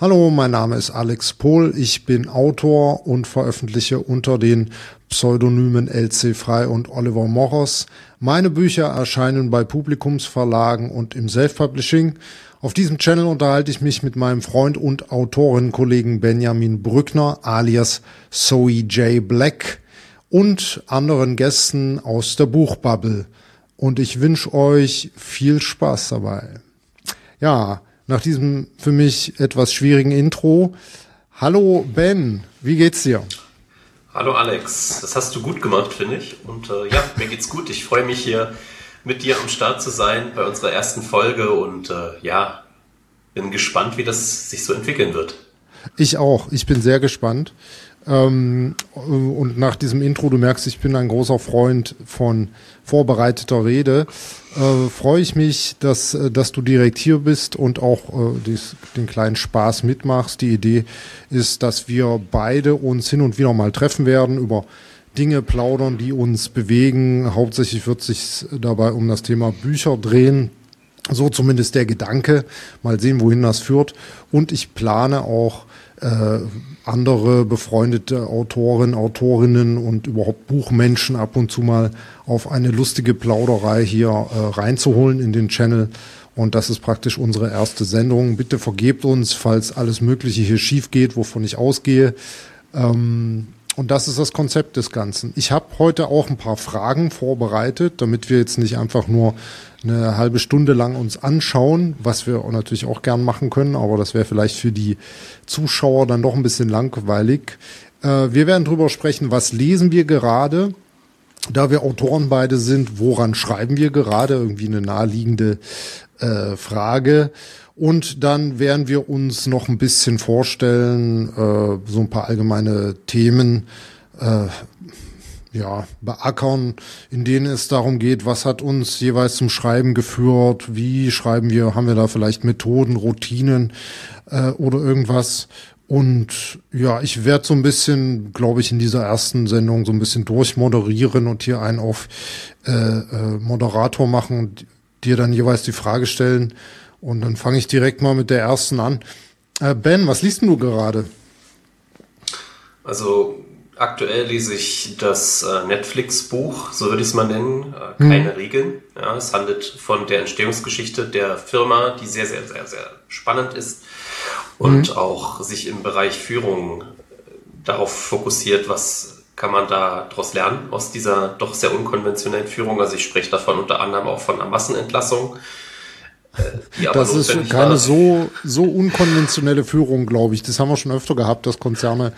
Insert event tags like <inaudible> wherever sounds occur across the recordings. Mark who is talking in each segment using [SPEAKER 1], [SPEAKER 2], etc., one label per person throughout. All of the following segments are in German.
[SPEAKER 1] Hallo, mein Name ist Alex Pohl. Ich bin Autor und veröffentliche unter den Pseudonymen LC Frei und Oliver Moros. Meine Bücher erscheinen bei Publikumsverlagen und im Self-Publishing. Auf diesem Channel unterhalte ich mich mit meinem Freund und Autorenkollegen Benjamin Brückner alias Zoe J. Black und anderen Gästen aus der Buchbubble. Und ich wünsche euch viel Spaß dabei. Ja, nach diesem für mich etwas schwierigen Intro. Hallo Ben, wie geht's dir?
[SPEAKER 2] Hallo Alex, das hast du gut gemacht, finde ich. Und äh, ja, mir geht's gut. Ich freue mich hier mit dir am Start zu sein bei unserer ersten Folge und äh, ja, bin gespannt, wie das sich so entwickeln wird.
[SPEAKER 1] Ich auch. Ich bin sehr gespannt. Ähm, und nach diesem Intro, du merkst, ich bin ein großer Freund von vorbereiteter Rede. Äh, Freue ich mich, dass, äh, dass du direkt hier bist und auch äh, dies, den kleinen Spaß mitmachst. Die Idee ist, dass wir beide uns hin und wieder mal treffen werden, über Dinge plaudern, die uns bewegen. Hauptsächlich wird sich dabei um das Thema Bücher drehen. So zumindest der Gedanke. Mal sehen, wohin das führt. Und ich plane auch äh, andere befreundete Autoren, Autorinnen und überhaupt Buchmenschen ab und zu mal auf eine lustige Plauderei hier äh, reinzuholen in den Channel. Und das ist praktisch unsere erste Sendung. Bitte vergebt uns, falls alles Mögliche hier schief geht, wovon ich ausgehe. Ähm, und das ist das Konzept des Ganzen. Ich habe heute auch ein paar Fragen vorbereitet, damit wir jetzt nicht einfach nur eine halbe Stunde lang uns anschauen, was wir natürlich auch gern machen können, aber das wäre vielleicht für die Zuschauer dann doch ein bisschen langweilig. Äh, wir werden drüber sprechen, was lesen wir gerade, da wir Autoren beide sind, woran schreiben wir gerade? Irgendwie eine naheliegende äh, Frage. Und dann werden wir uns noch ein bisschen vorstellen, äh, so ein paar allgemeine Themen, äh, ja, beackern, in denen es darum geht, was hat uns jeweils zum Schreiben geführt, wie schreiben wir, haben wir da vielleicht Methoden, Routinen äh, oder irgendwas. Und ja, ich werde so ein bisschen, glaube ich, in dieser ersten Sendung so ein bisschen durchmoderieren und hier einen auf äh, äh, Moderator machen und dir dann jeweils die Frage stellen. Und dann fange ich direkt mal mit der ersten an. Äh, ben, was liest du gerade?
[SPEAKER 2] Also Aktuell lese ich das äh, Netflix-Buch, so würde ich es mal nennen, äh, Keine hm. Regeln. Ja, es handelt von der Entstehungsgeschichte der Firma, die sehr, sehr, sehr, sehr spannend ist und hm. auch sich im Bereich Führung äh, darauf fokussiert, was kann man da daraus lernen aus dieser doch sehr unkonventionellen Führung. Also ich spreche davon unter anderem auch von einer Massenentlassung
[SPEAKER 1] das ist keine so, so unkonventionelle Führung, glaube ich. Das haben wir schon öfter gehabt, dass Konzerne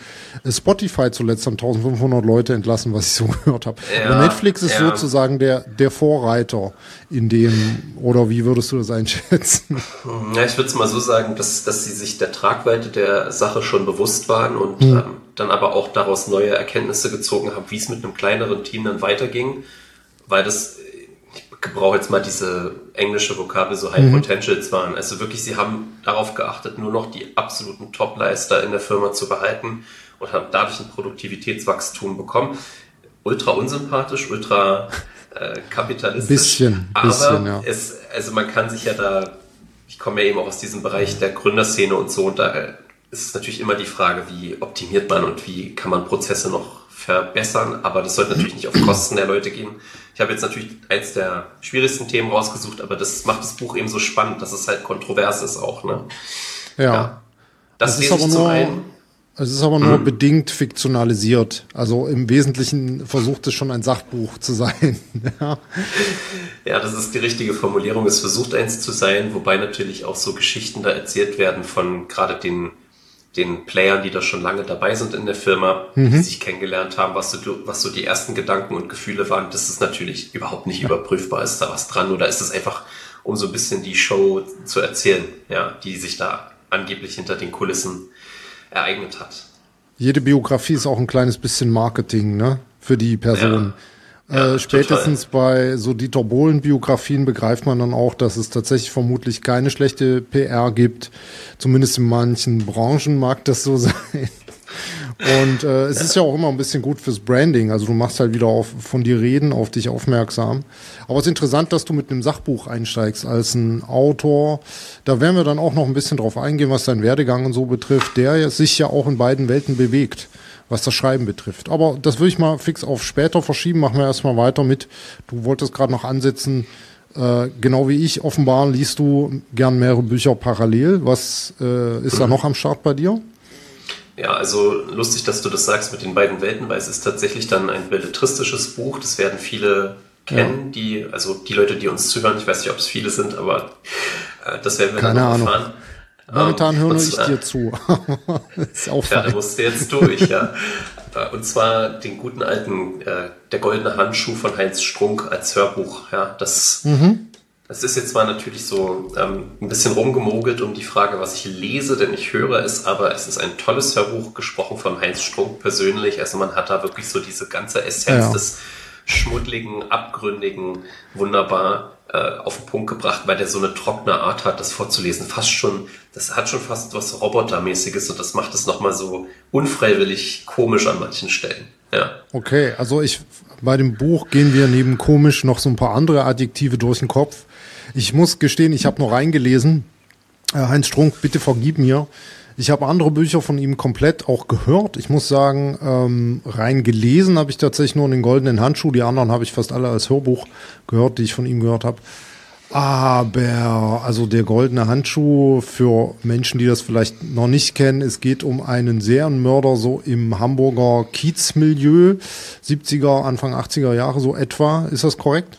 [SPEAKER 1] äh, Spotify zuletzt haben 1500 Leute entlassen, was ich so <laughs> gehört habe. Ja, Aber Netflix ist ja. sozusagen der, der Vorreiter in dem, oder wie würdest du das einschätzen?
[SPEAKER 2] Ja, ich würde es mal so sagen, dass, dass sie sich der Tragweite der Sache schon bewusst waren und hm. ähm, dann aber auch daraus neue Erkenntnisse gezogen haben, wie es mit einem kleineren Team dann weiterging, weil das gebrauche jetzt mal diese englische Vokabel, so High mhm. Potentials waren. Also wirklich, sie haben darauf geachtet, nur noch die absoluten Topleister in der Firma zu behalten und haben dadurch ein Produktivitätswachstum bekommen. Ultra unsympathisch, ultra äh, kapitalistisch.
[SPEAKER 1] Bisschen,
[SPEAKER 2] aber
[SPEAKER 1] bisschen, ja.
[SPEAKER 2] es, also man kann sich ja da, ich komme ja eben auch aus diesem Bereich der Gründerszene und so, und da ist es natürlich immer die Frage, wie optimiert man und wie kann man Prozesse noch verbessern, aber das sollte natürlich nicht auf Kosten der Leute gehen. Ich habe jetzt natürlich eins der schwierigsten Themen rausgesucht, aber das macht das Buch eben so spannend, dass es halt kontrovers ist auch. Ne?
[SPEAKER 1] Ja. ja. Das, das ist aber nur, einen. es ist aber nur hm. bedingt fiktionalisiert. Also im Wesentlichen versucht es schon ein Sachbuch zu sein. <laughs>
[SPEAKER 2] ja. ja, das ist die richtige Formulierung. Es versucht eins zu sein, wobei natürlich auch so Geschichten da erzählt werden von gerade den den Playern, die da schon lange dabei sind in der Firma, mhm. die sich kennengelernt haben, was so, was so die ersten Gedanken und Gefühle waren, das ist natürlich überhaupt nicht überprüfbar. Ist da was dran oder ist es einfach, um so ein bisschen die Show zu erzählen, ja, die sich da angeblich hinter den Kulissen ereignet hat.
[SPEAKER 1] Jede Biografie ist auch ein kleines bisschen Marketing, ne? Für die Person. Ja. Ja, äh, spätestens total. bei so Dieter Bohlen-Biografien begreift man dann auch, dass es tatsächlich vermutlich keine schlechte PR gibt. Zumindest in manchen Branchen mag das so <laughs> sein. Und äh, es ist ja auch immer ein bisschen gut fürs Branding. Also du machst halt wieder auf, von dir reden, auf dich aufmerksam. Aber es ist interessant, dass du mit einem Sachbuch einsteigst als ein Autor. Da werden wir dann auch noch ein bisschen drauf eingehen, was dein Werdegang und so betrifft, der sich ja auch in beiden Welten bewegt, was das Schreiben betrifft. Aber das würde ich mal fix auf später verschieben. Machen wir erstmal weiter mit. Du wolltest gerade noch ansetzen, äh, genau wie ich, offenbar liest du gern mehrere Bücher parallel. Was äh, ist da noch am Start bei dir?
[SPEAKER 2] Ja, also lustig, dass du das sagst mit den beiden Welten, weil es ist tatsächlich dann ein belletristisches Buch. Das werden viele kennen, ja. die, also die Leute, die uns zuhören. Ich weiß nicht, ob es viele sind, aber äh, das werden wir
[SPEAKER 1] Keine dann erfahren. Momentan ähm, höre ich dir zu. <laughs>
[SPEAKER 2] ist auch ja, da musst du jetzt durch, ja. Äh, und zwar den guten alten äh, Der goldene Handschuh von Heinz Strunk als Hörbuch. Ja, das mhm. Es ist jetzt zwar natürlich so ähm, ein bisschen rumgemogelt um die Frage, was ich lese, denn ich höre es, aber es ist ein tolles Hörbuch, gesprochen von Heinz Strunk persönlich. Also man hat da wirklich so diese ganze Essenz ja. des schmuddligen, abgründigen, wunderbar äh, auf den Punkt gebracht, weil der so eine trockene Art hat, das vorzulesen. Fast schon, das hat schon fast was Robotermäßiges und das macht es nochmal so unfreiwillig komisch an manchen Stellen. Ja.
[SPEAKER 1] Okay, also ich bei dem Buch gehen wir neben komisch noch so ein paar andere Adjektive durch den Kopf. Ich muss gestehen, ich habe noch reingelesen. Äh, Heinz Strunk, bitte vergib mir. Ich habe andere Bücher von ihm komplett auch gehört. Ich muss sagen, ähm, rein gelesen habe ich tatsächlich nur den goldenen Handschuh. Die anderen habe ich fast alle als Hörbuch gehört, die ich von ihm gehört habe. Aber, also der goldene Handschuh für Menschen, die das vielleicht noch nicht kennen, es geht um einen Serienmörder so im Hamburger Kiezmilieu, 70er, Anfang 80er Jahre so etwa. Ist das korrekt?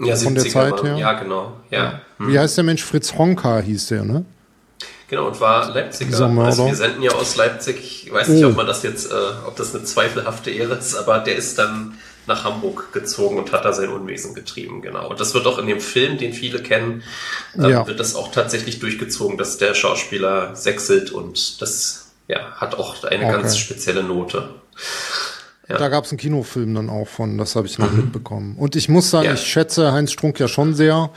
[SPEAKER 2] Ja, Von der Zeit her? Ja, genau. Ja.
[SPEAKER 1] Hm. Wie heißt der Mensch? Fritz Honka hieß der, ne?
[SPEAKER 2] Genau, und war Leipziger. Also wir senden ja aus Leipzig. Ich weiß nicht, oh. ob man das jetzt, äh, ob das eine zweifelhafte Ehre ist, aber der ist dann nach Hamburg gezogen und hat da sein Unwesen getrieben, genau. Und das wird auch in dem Film, den viele kennen, ähm, ja. wird das auch tatsächlich durchgezogen, dass der Schauspieler sechselt und das ja, hat auch eine okay. ganz spezielle Note.
[SPEAKER 1] Ja. Da gab es einen Kinofilm dann auch von, das habe ich noch mhm. mitbekommen. Und ich muss sagen, ja. ich schätze Heinz Strunk ja schon sehr,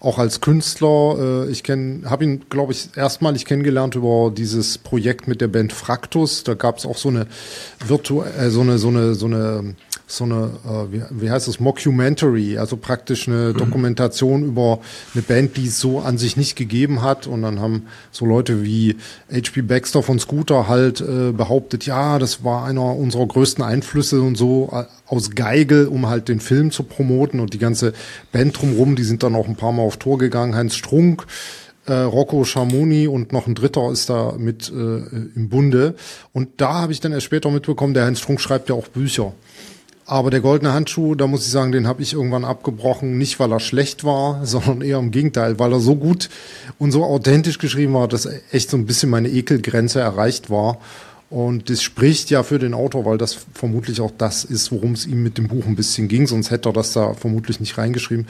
[SPEAKER 1] auch als Künstler. Äh, ich kenne, habe ihn, glaube ich, erstmalig kennengelernt über dieses Projekt mit der Band Fraktus. Da gab es auch so eine virtuelle, äh, so eine, so eine, so eine so eine, äh, wie, wie heißt das, Mockumentary, also praktisch eine mhm. Dokumentation über eine Band, die es so an sich nicht gegeben hat. Und dann haben so Leute wie H.P. Baxter von Scooter halt äh, behauptet, ja, das war einer unserer größten Einflüsse und so äh, aus Geigel, um halt den Film zu promoten. Und die ganze Band drumrum, die sind dann auch ein paar Mal auf Tour gegangen. Heinz Strunk, äh, Rocco Schamoni und noch ein Dritter ist da mit äh, im Bunde. Und da habe ich dann erst später mitbekommen, der Heinz Strunk schreibt ja auch Bücher. Aber der goldene Handschuh, da muss ich sagen, den habe ich irgendwann abgebrochen, nicht weil er schlecht war, <laughs> sondern eher im Gegenteil, weil er so gut und so authentisch geschrieben war, dass echt so ein bisschen meine Ekelgrenze erreicht war. Und das spricht ja für den Autor, weil das vermutlich auch das ist, worum es ihm mit dem Buch ein bisschen ging, sonst hätte er das da vermutlich nicht reingeschrieben.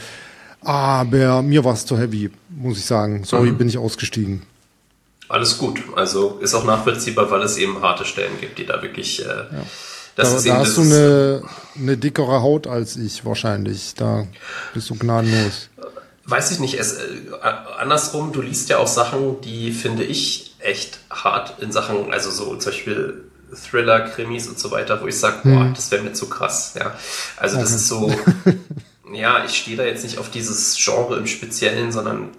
[SPEAKER 1] Aber mir war es zu heavy, muss ich sagen. Sorry, mhm. bin ich ausgestiegen.
[SPEAKER 2] Alles gut. Also ist auch nachvollziehbar, weil es eben harte Stellen gibt, die da wirklich äh, ja
[SPEAKER 1] das da, da hast du eine, eine dickere Haut als ich wahrscheinlich. Da bist du gnadenlos.
[SPEAKER 2] Weiß ich nicht. Es, äh, andersrum, du liest ja auch Sachen, die finde ich echt hart in Sachen, also so zum Beispiel Thriller, Krimis und so weiter, wo ich sage, hm. boah, das wäre mir zu krass. Ja, also das ist so. <laughs> ja, ich stehe da jetzt nicht auf dieses Genre im Speziellen, sondern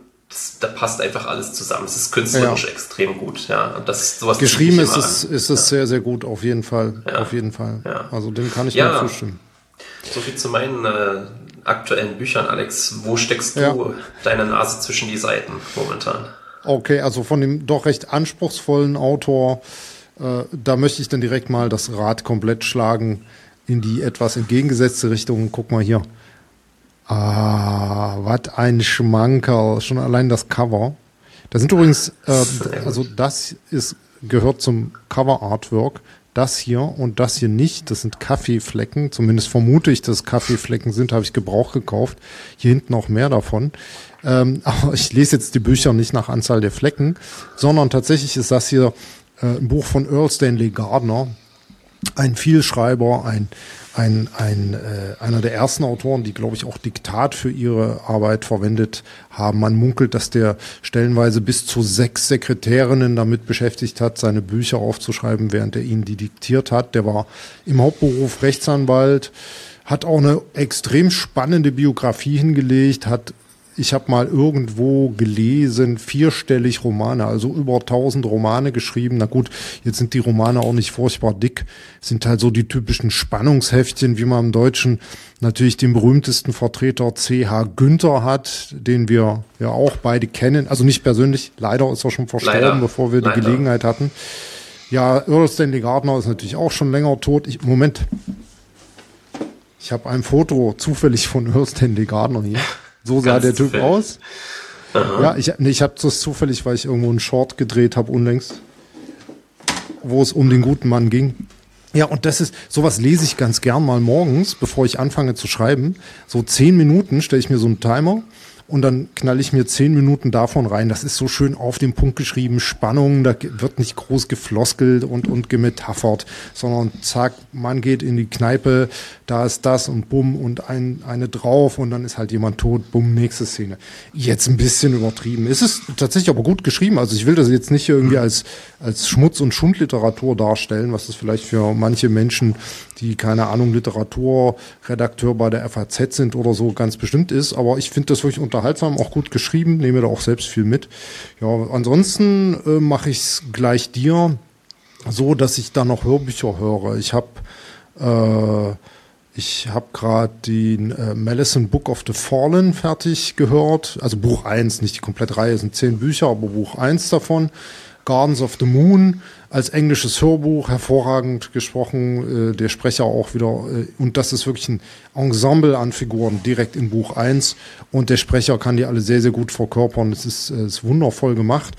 [SPEAKER 2] da passt einfach alles zusammen. Es ist künstlerisch ja. extrem gut, ja. Und das
[SPEAKER 1] sowas geschrieben ist es, ist es ja. sehr sehr gut auf jeden Fall, ja. auf jeden Fall. Also dem kann ich nur zustimmen.
[SPEAKER 2] So viel zu meinen äh, aktuellen Büchern, Alex. Wo steckst du deine Nase zwischen die Seiten momentan?
[SPEAKER 1] Okay, also von dem doch recht anspruchsvollen Autor, äh, da möchte ich dann direkt mal das Rad komplett schlagen in die etwas entgegengesetzte Richtung. Guck mal hier. Ah, was ein Schmankerl. Schon allein das Cover. Da sind übrigens, äh, also das ist, gehört zum Cover Artwork. Das hier und das hier nicht. Das sind Kaffeeflecken. Zumindest vermute ich, dass Kaffeeflecken sind. Habe ich Gebrauch gekauft. Hier hinten auch mehr davon. Ähm, <laughs> aber ich lese jetzt die Bücher nicht nach Anzahl der Flecken, sondern tatsächlich ist das hier äh, ein Buch von Earl Stanley Gardner. ein Vielschreiber, ein, ein, ein, äh, einer der ersten Autoren, die, glaube ich, auch Diktat für ihre Arbeit verwendet haben. Man munkelt, dass der stellenweise bis zu sechs Sekretärinnen damit beschäftigt hat, seine Bücher aufzuschreiben, während er ihnen die diktiert hat. Der war im Hauptberuf Rechtsanwalt, hat auch eine extrem spannende Biografie hingelegt, hat ich habe mal irgendwo gelesen, vierstellig Romane, also über 1000 Romane geschrieben. Na gut, jetzt sind die Romane auch nicht furchtbar dick, sind halt so die typischen Spannungsheftchen, wie man im Deutschen natürlich den berühmtesten Vertreter C.H. Günther hat, den wir ja auch beide kennen. Also nicht persönlich, leider ist er schon verstorben, leider. bevor wir die leider. Gelegenheit hatten. Ja, Earl Stanley Gardner ist natürlich auch schon länger tot. Ich, Moment. Ich habe ein Foto zufällig von Earl Stanley Gardner hier. So sah der Typ zufällig. aus. Aha. Ja, ich, nee, ich habe das zufällig, weil ich irgendwo einen Short gedreht habe unlängst, wo es um den guten Mann ging. Ja, und das ist, sowas lese ich ganz gern mal morgens, bevor ich anfange zu schreiben. So zehn Minuten stelle ich mir so einen Timer und dann knall ich mir zehn Minuten davon rein. Das ist so schön auf den Punkt geschrieben, Spannung, da wird nicht groß gefloskelt und, und gemetaphert, sondern zack, man geht in die Kneipe, da ist das und bumm und ein, eine drauf und dann ist halt jemand tot, bumm, nächste Szene. Jetzt ein bisschen übertrieben. Es ist tatsächlich aber gut geschrieben, also ich will das jetzt nicht irgendwie als, als Schmutz- und Schundliteratur darstellen, was das vielleicht für manche Menschen, die keine Ahnung, Literaturredakteur bei der FAZ sind oder so, ganz bestimmt ist, aber ich finde das wirklich unter unterhaltsam, auch gut geschrieben, nehme da auch selbst viel mit. Ja, ansonsten äh, mache ich es gleich dir so, dass ich da noch Hörbücher höre. Ich habe äh, ich gerade den äh, Malison Book of the Fallen fertig gehört. Also Buch 1, nicht die komplette Reihe, sind zehn Bücher, aber Buch 1 davon. Gardens of the Moon als englisches Hörbuch, hervorragend gesprochen, äh, der Sprecher auch wieder. Äh, und das ist wirklich ein Ensemble an Figuren direkt in Buch 1. Und der Sprecher kann die alle sehr, sehr gut verkörpern. Es ist, äh, ist wundervoll gemacht.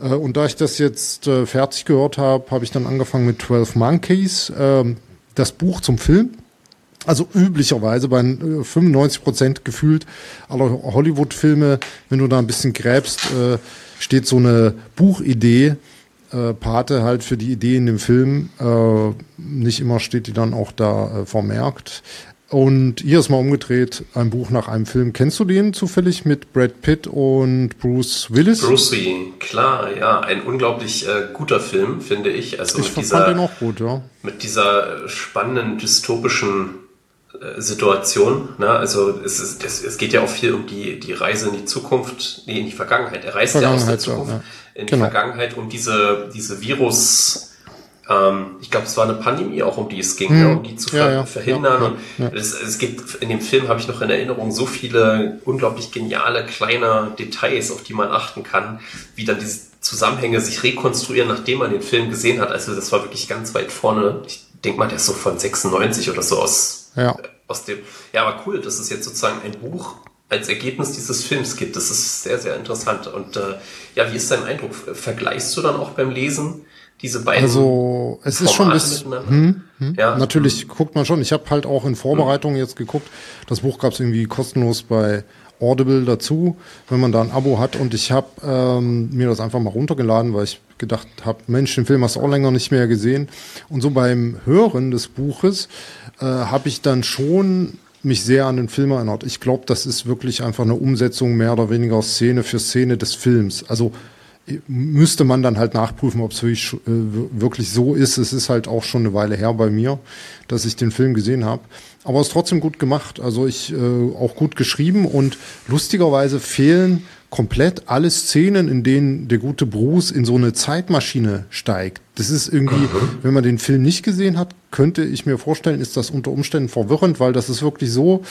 [SPEAKER 1] Äh, und da ich das jetzt äh, fertig gehört habe, habe ich dann angefangen mit 12 Monkeys, ähm, das Buch zum Film. Also üblicherweise bei 95 äh, Prozent gefühlt aller Hollywood-Filme, wenn du da ein bisschen gräbst, äh, steht so eine Buchidee, äh, Pate halt für die Idee in dem Film. Äh, nicht immer steht die dann auch da äh, vermerkt. Und hier ist mal umgedreht, ein Buch nach einem Film. Kennst du den zufällig mit Brad Pitt und Bruce Willis?
[SPEAKER 2] Bruce Lee, klar, ja. Ein unglaublich äh, guter Film, finde ich. Also
[SPEAKER 1] ich
[SPEAKER 2] mit
[SPEAKER 1] fand dieser, den auch gut, ja.
[SPEAKER 2] Mit dieser spannenden, dystopischen Situation. Ne? Also es, ist, es, es geht ja auch viel um die, die Reise in die Zukunft, nee, in die Vergangenheit. Er reist ja aus der Zukunft ja. in die genau. Vergangenheit, um diese, diese Virus, ähm, ich glaube, es war eine Pandemie auch, um die es ging, hm. ne? um die zu ver ja, verhindern. Und es, es gibt in dem Film, habe ich noch in Erinnerung, so viele unglaublich geniale kleine Details, auf die man achten kann, wie dann diese Zusammenhänge sich rekonstruieren, nachdem man den Film gesehen hat. Also das war wirklich ganz weit vorne. Ich denke mal, der ist so von 96 oder so aus ja. Aus dem, ja, aber cool, dass es jetzt sozusagen ein Buch als Ergebnis dieses Films gibt. Das ist sehr, sehr interessant. Und äh, ja, wie ist dein Eindruck? Vergleichst du dann auch beim Lesen diese beiden?
[SPEAKER 1] Also es ist schon ein bisschen. Hm, hm, ja. Natürlich guckt man schon. Ich habe halt auch in Vorbereitung hm. jetzt geguckt. Das Buch gab es irgendwie kostenlos bei Audible dazu, wenn man da ein Abo hat. Und ich habe ähm, mir das einfach mal runtergeladen, weil ich gedacht habe, Mensch, den Film hast du auch länger nicht mehr gesehen. Und so beim Hören des Buches äh, habe ich dann schon mich sehr an den Film erinnert. Ich glaube, das ist wirklich einfach eine Umsetzung mehr oder weniger Szene für Szene des Films. Also müsste man dann halt nachprüfen, ob es wirklich, äh, wirklich so ist. Es ist halt auch schon eine Weile her bei mir, dass ich den Film gesehen habe. Aber es ist trotzdem gut gemacht. Also ich äh, auch gut geschrieben und lustigerweise fehlen komplett alle Szenen, in denen der gute Bruce in so eine Zeitmaschine steigt. Das ist irgendwie, wenn man den Film nicht gesehen hat, könnte ich mir vorstellen, ist das unter Umständen verwirrend, weil das ist wirklich so,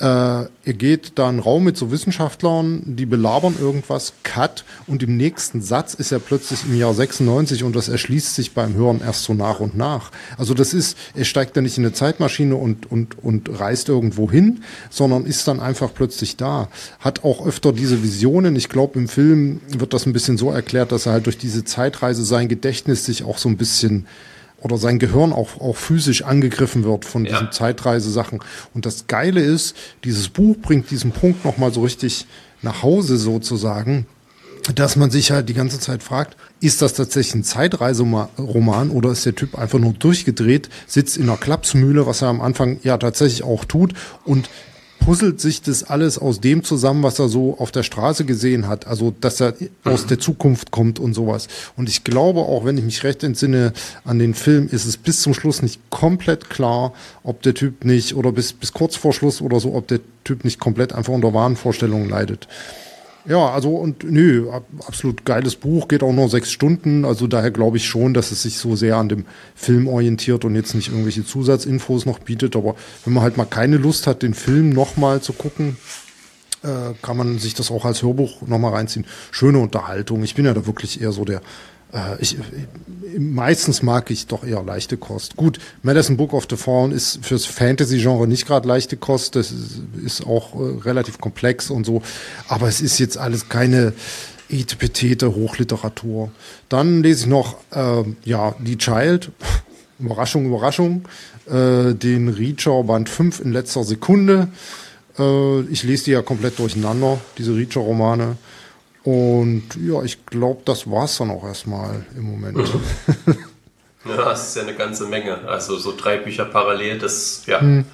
[SPEAKER 1] äh, er geht da einen Raum mit so Wissenschaftlern, die belabern irgendwas, cut, und im nächsten Satz ist er plötzlich im Jahr 96 und das erschließt sich beim Hören erst so nach und nach. Also das ist, er steigt da nicht in eine Zeitmaschine und, und, und reist irgendwo hin, sondern ist dann einfach plötzlich da. Hat auch öfter diese Visionen. Ich glaube, im Film wird das ein bisschen so erklärt, dass er halt durch diese Zeitreise sein Gedächtnis sich auch so ein bisschen oder sein Gehirn auch, auch physisch angegriffen wird von ja. diesen Zeitreisesachen. Und das Geile ist, dieses Buch bringt diesen Punkt nochmal so richtig nach Hause sozusagen, dass man sich halt die ganze Zeit fragt, ist das tatsächlich ein Zeitreiseroman oder ist der Typ einfach nur durchgedreht, sitzt in einer Klapsmühle, was er am Anfang ja tatsächlich auch tut und puzzelt sich das alles aus dem zusammen, was er so auf der Straße gesehen hat. Also, dass er aus der Zukunft kommt und sowas. Und ich glaube auch, wenn ich mich recht entsinne an den Film, ist es bis zum Schluss nicht komplett klar, ob der Typ nicht, oder bis, bis kurz vor Schluss oder so, ob der Typ nicht komplett einfach unter Wahnvorstellungen leidet. Ja, also und nö, absolut geiles Buch, geht auch nur sechs Stunden. Also daher glaube ich schon, dass es sich so sehr an dem Film orientiert und jetzt nicht irgendwelche Zusatzinfos noch bietet. Aber wenn man halt mal keine Lust hat, den Film nochmal zu gucken, äh, kann man sich das auch als Hörbuch nochmal reinziehen. Schöne Unterhaltung. Ich bin ja da wirklich eher so der ich, meistens mag ich doch eher leichte Kost. Gut, Madison Book of the Fallen ist fürs Fantasy-Genre nicht gerade leichte Kost. Das ist, auch äh, relativ komplex und so. Aber es ist jetzt alles keine etepetete Hochliteratur. Dann lese ich noch, äh, ja, Die Child. <laughs> Überraschung, Überraschung. Äh, den Reacher Band 5 in letzter Sekunde. Äh, ich lese die ja komplett durcheinander, diese Reacher-Romane. Und ja, ich glaube, das war es dann auch erstmal im Moment. <laughs>
[SPEAKER 2] ja, das ist ja eine ganze Menge. Also so drei Bücher parallel, das, ja. Hm.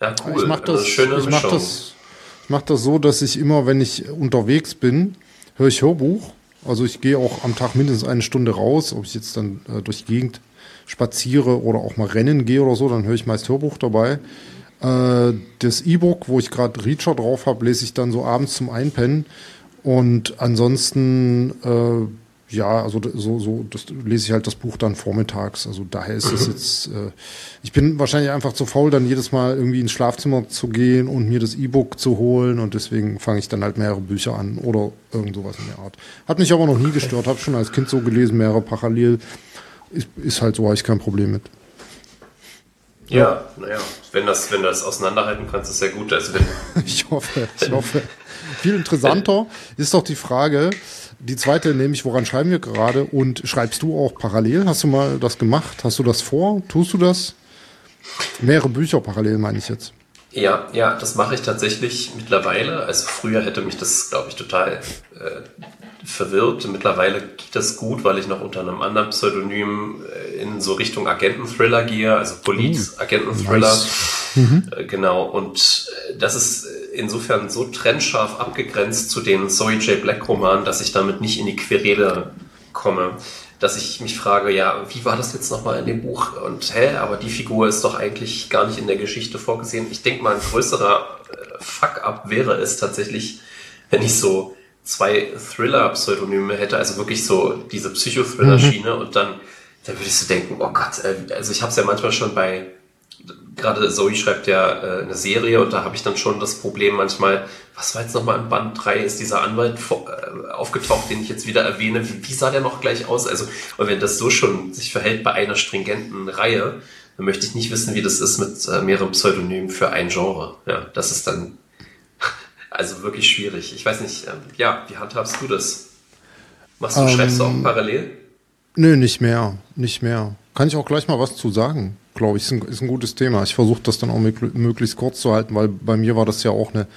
[SPEAKER 1] Ja, cool. Ich mache das, ich mach das, ich mach das so, dass ich immer, wenn ich unterwegs bin, höre ich Hörbuch. Also ich gehe auch am Tag mindestens eine Stunde raus, ob ich jetzt dann äh, durch die Gegend spaziere oder auch mal rennen gehe oder so, dann höre ich meist Hörbuch dabei. Äh, das E-Book, wo ich gerade Reacher drauf habe, lese ich dann so abends zum Einpennen. Und ansonsten, äh, ja, also so, so, das lese ich halt das Buch dann vormittags. Also daher ist es jetzt, äh, ich bin wahrscheinlich einfach zu faul, dann jedes Mal irgendwie ins Schlafzimmer zu gehen und mir das E-Book zu holen und deswegen fange ich dann halt mehrere Bücher an oder irgend sowas in der Art. Hat mich aber noch nie gestört, habe schon als Kind so gelesen, mehrere parallel. Ist, ist halt so, habe ich kein Problem mit.
[SPEAKER 2] Ja, naja, wenn das, wenn du das auseinanderhalten kannst, ist ja gut. Also wenn, <laughs>
[SPEAKER 1] ich hoffe, ich hoffe. Viel interessanter ist doch die Frage, die zweite nämlich, woran schreiben wir gerade und schreibst du auch parallel? Hast du mal das gemacht? Hast du das vor? Tust du das? Mehrere Bücher parallel meine ich jetzt.
[SPEAKER 2] Ja, ja, das mache ich tatsächlich mittlerweile. Also früher hätte mich das, glaube ich, total äh, verwirrt. Mittlerweile geht das gut, weil ich noch unter einem anderen Pseudonym äh, in so Richtung Agenten-Thriller gehe, also Police-Agenten-Thriller. Nice. Mhm. Genau, und äh, das ist insofern so trennscharf abgegrenzt zu den Zoe J. Black-Romanen, dass ich damit nicht in die Querele komme. Dass ich mich frage, ja, wie war das jetzt nochmal in dem Buch? Und hä, aber die Figur ist doch eigentlich gar nicht in der Geschichte vorgesehen. Ich denke mal, ein größerer Fuck-up wäre es tatsächlich, wenn ich so zwei Thriller-Pseudonyme hätte, also wirklich so diese Psychothriller-Schiene mhm. und dann, dann würdest du denken, oh Gott, äh, also ich habe es ja manchmal schon bei, gerade Zoe schreibt ja äh, eine Serie und da habe ich dann schon das Problem manchmal, was war jetzt nochmal in Band 3, ist dieser Anwalt äh, aufgetaucht, den ich jetzt wieder erwähne, wie, wie sah der noch gleich aus? Also, und wenn das so schon sich verhält bei einer stringenten Reihe, dann möchte ich nicht wissen, wie das ist mit äh, mehreren Pseudonymen für ein Genre. Ja, das ist dann also wirklich schwierig. Ich weiß nicht, ähm, ja, wie handhabst du das? Machst du, ähm, schreibst du auch parallel?
[SPEAKER 1] Nö, nicht mehr. Nicht mehr. Kann ich auch gleich mal was zu sagen, glaube ich. Ist ein, ist ein gutes Thema. Ich versuche das dann auch möglichst kurz zu halten, weil bei mir war das ja auch eine,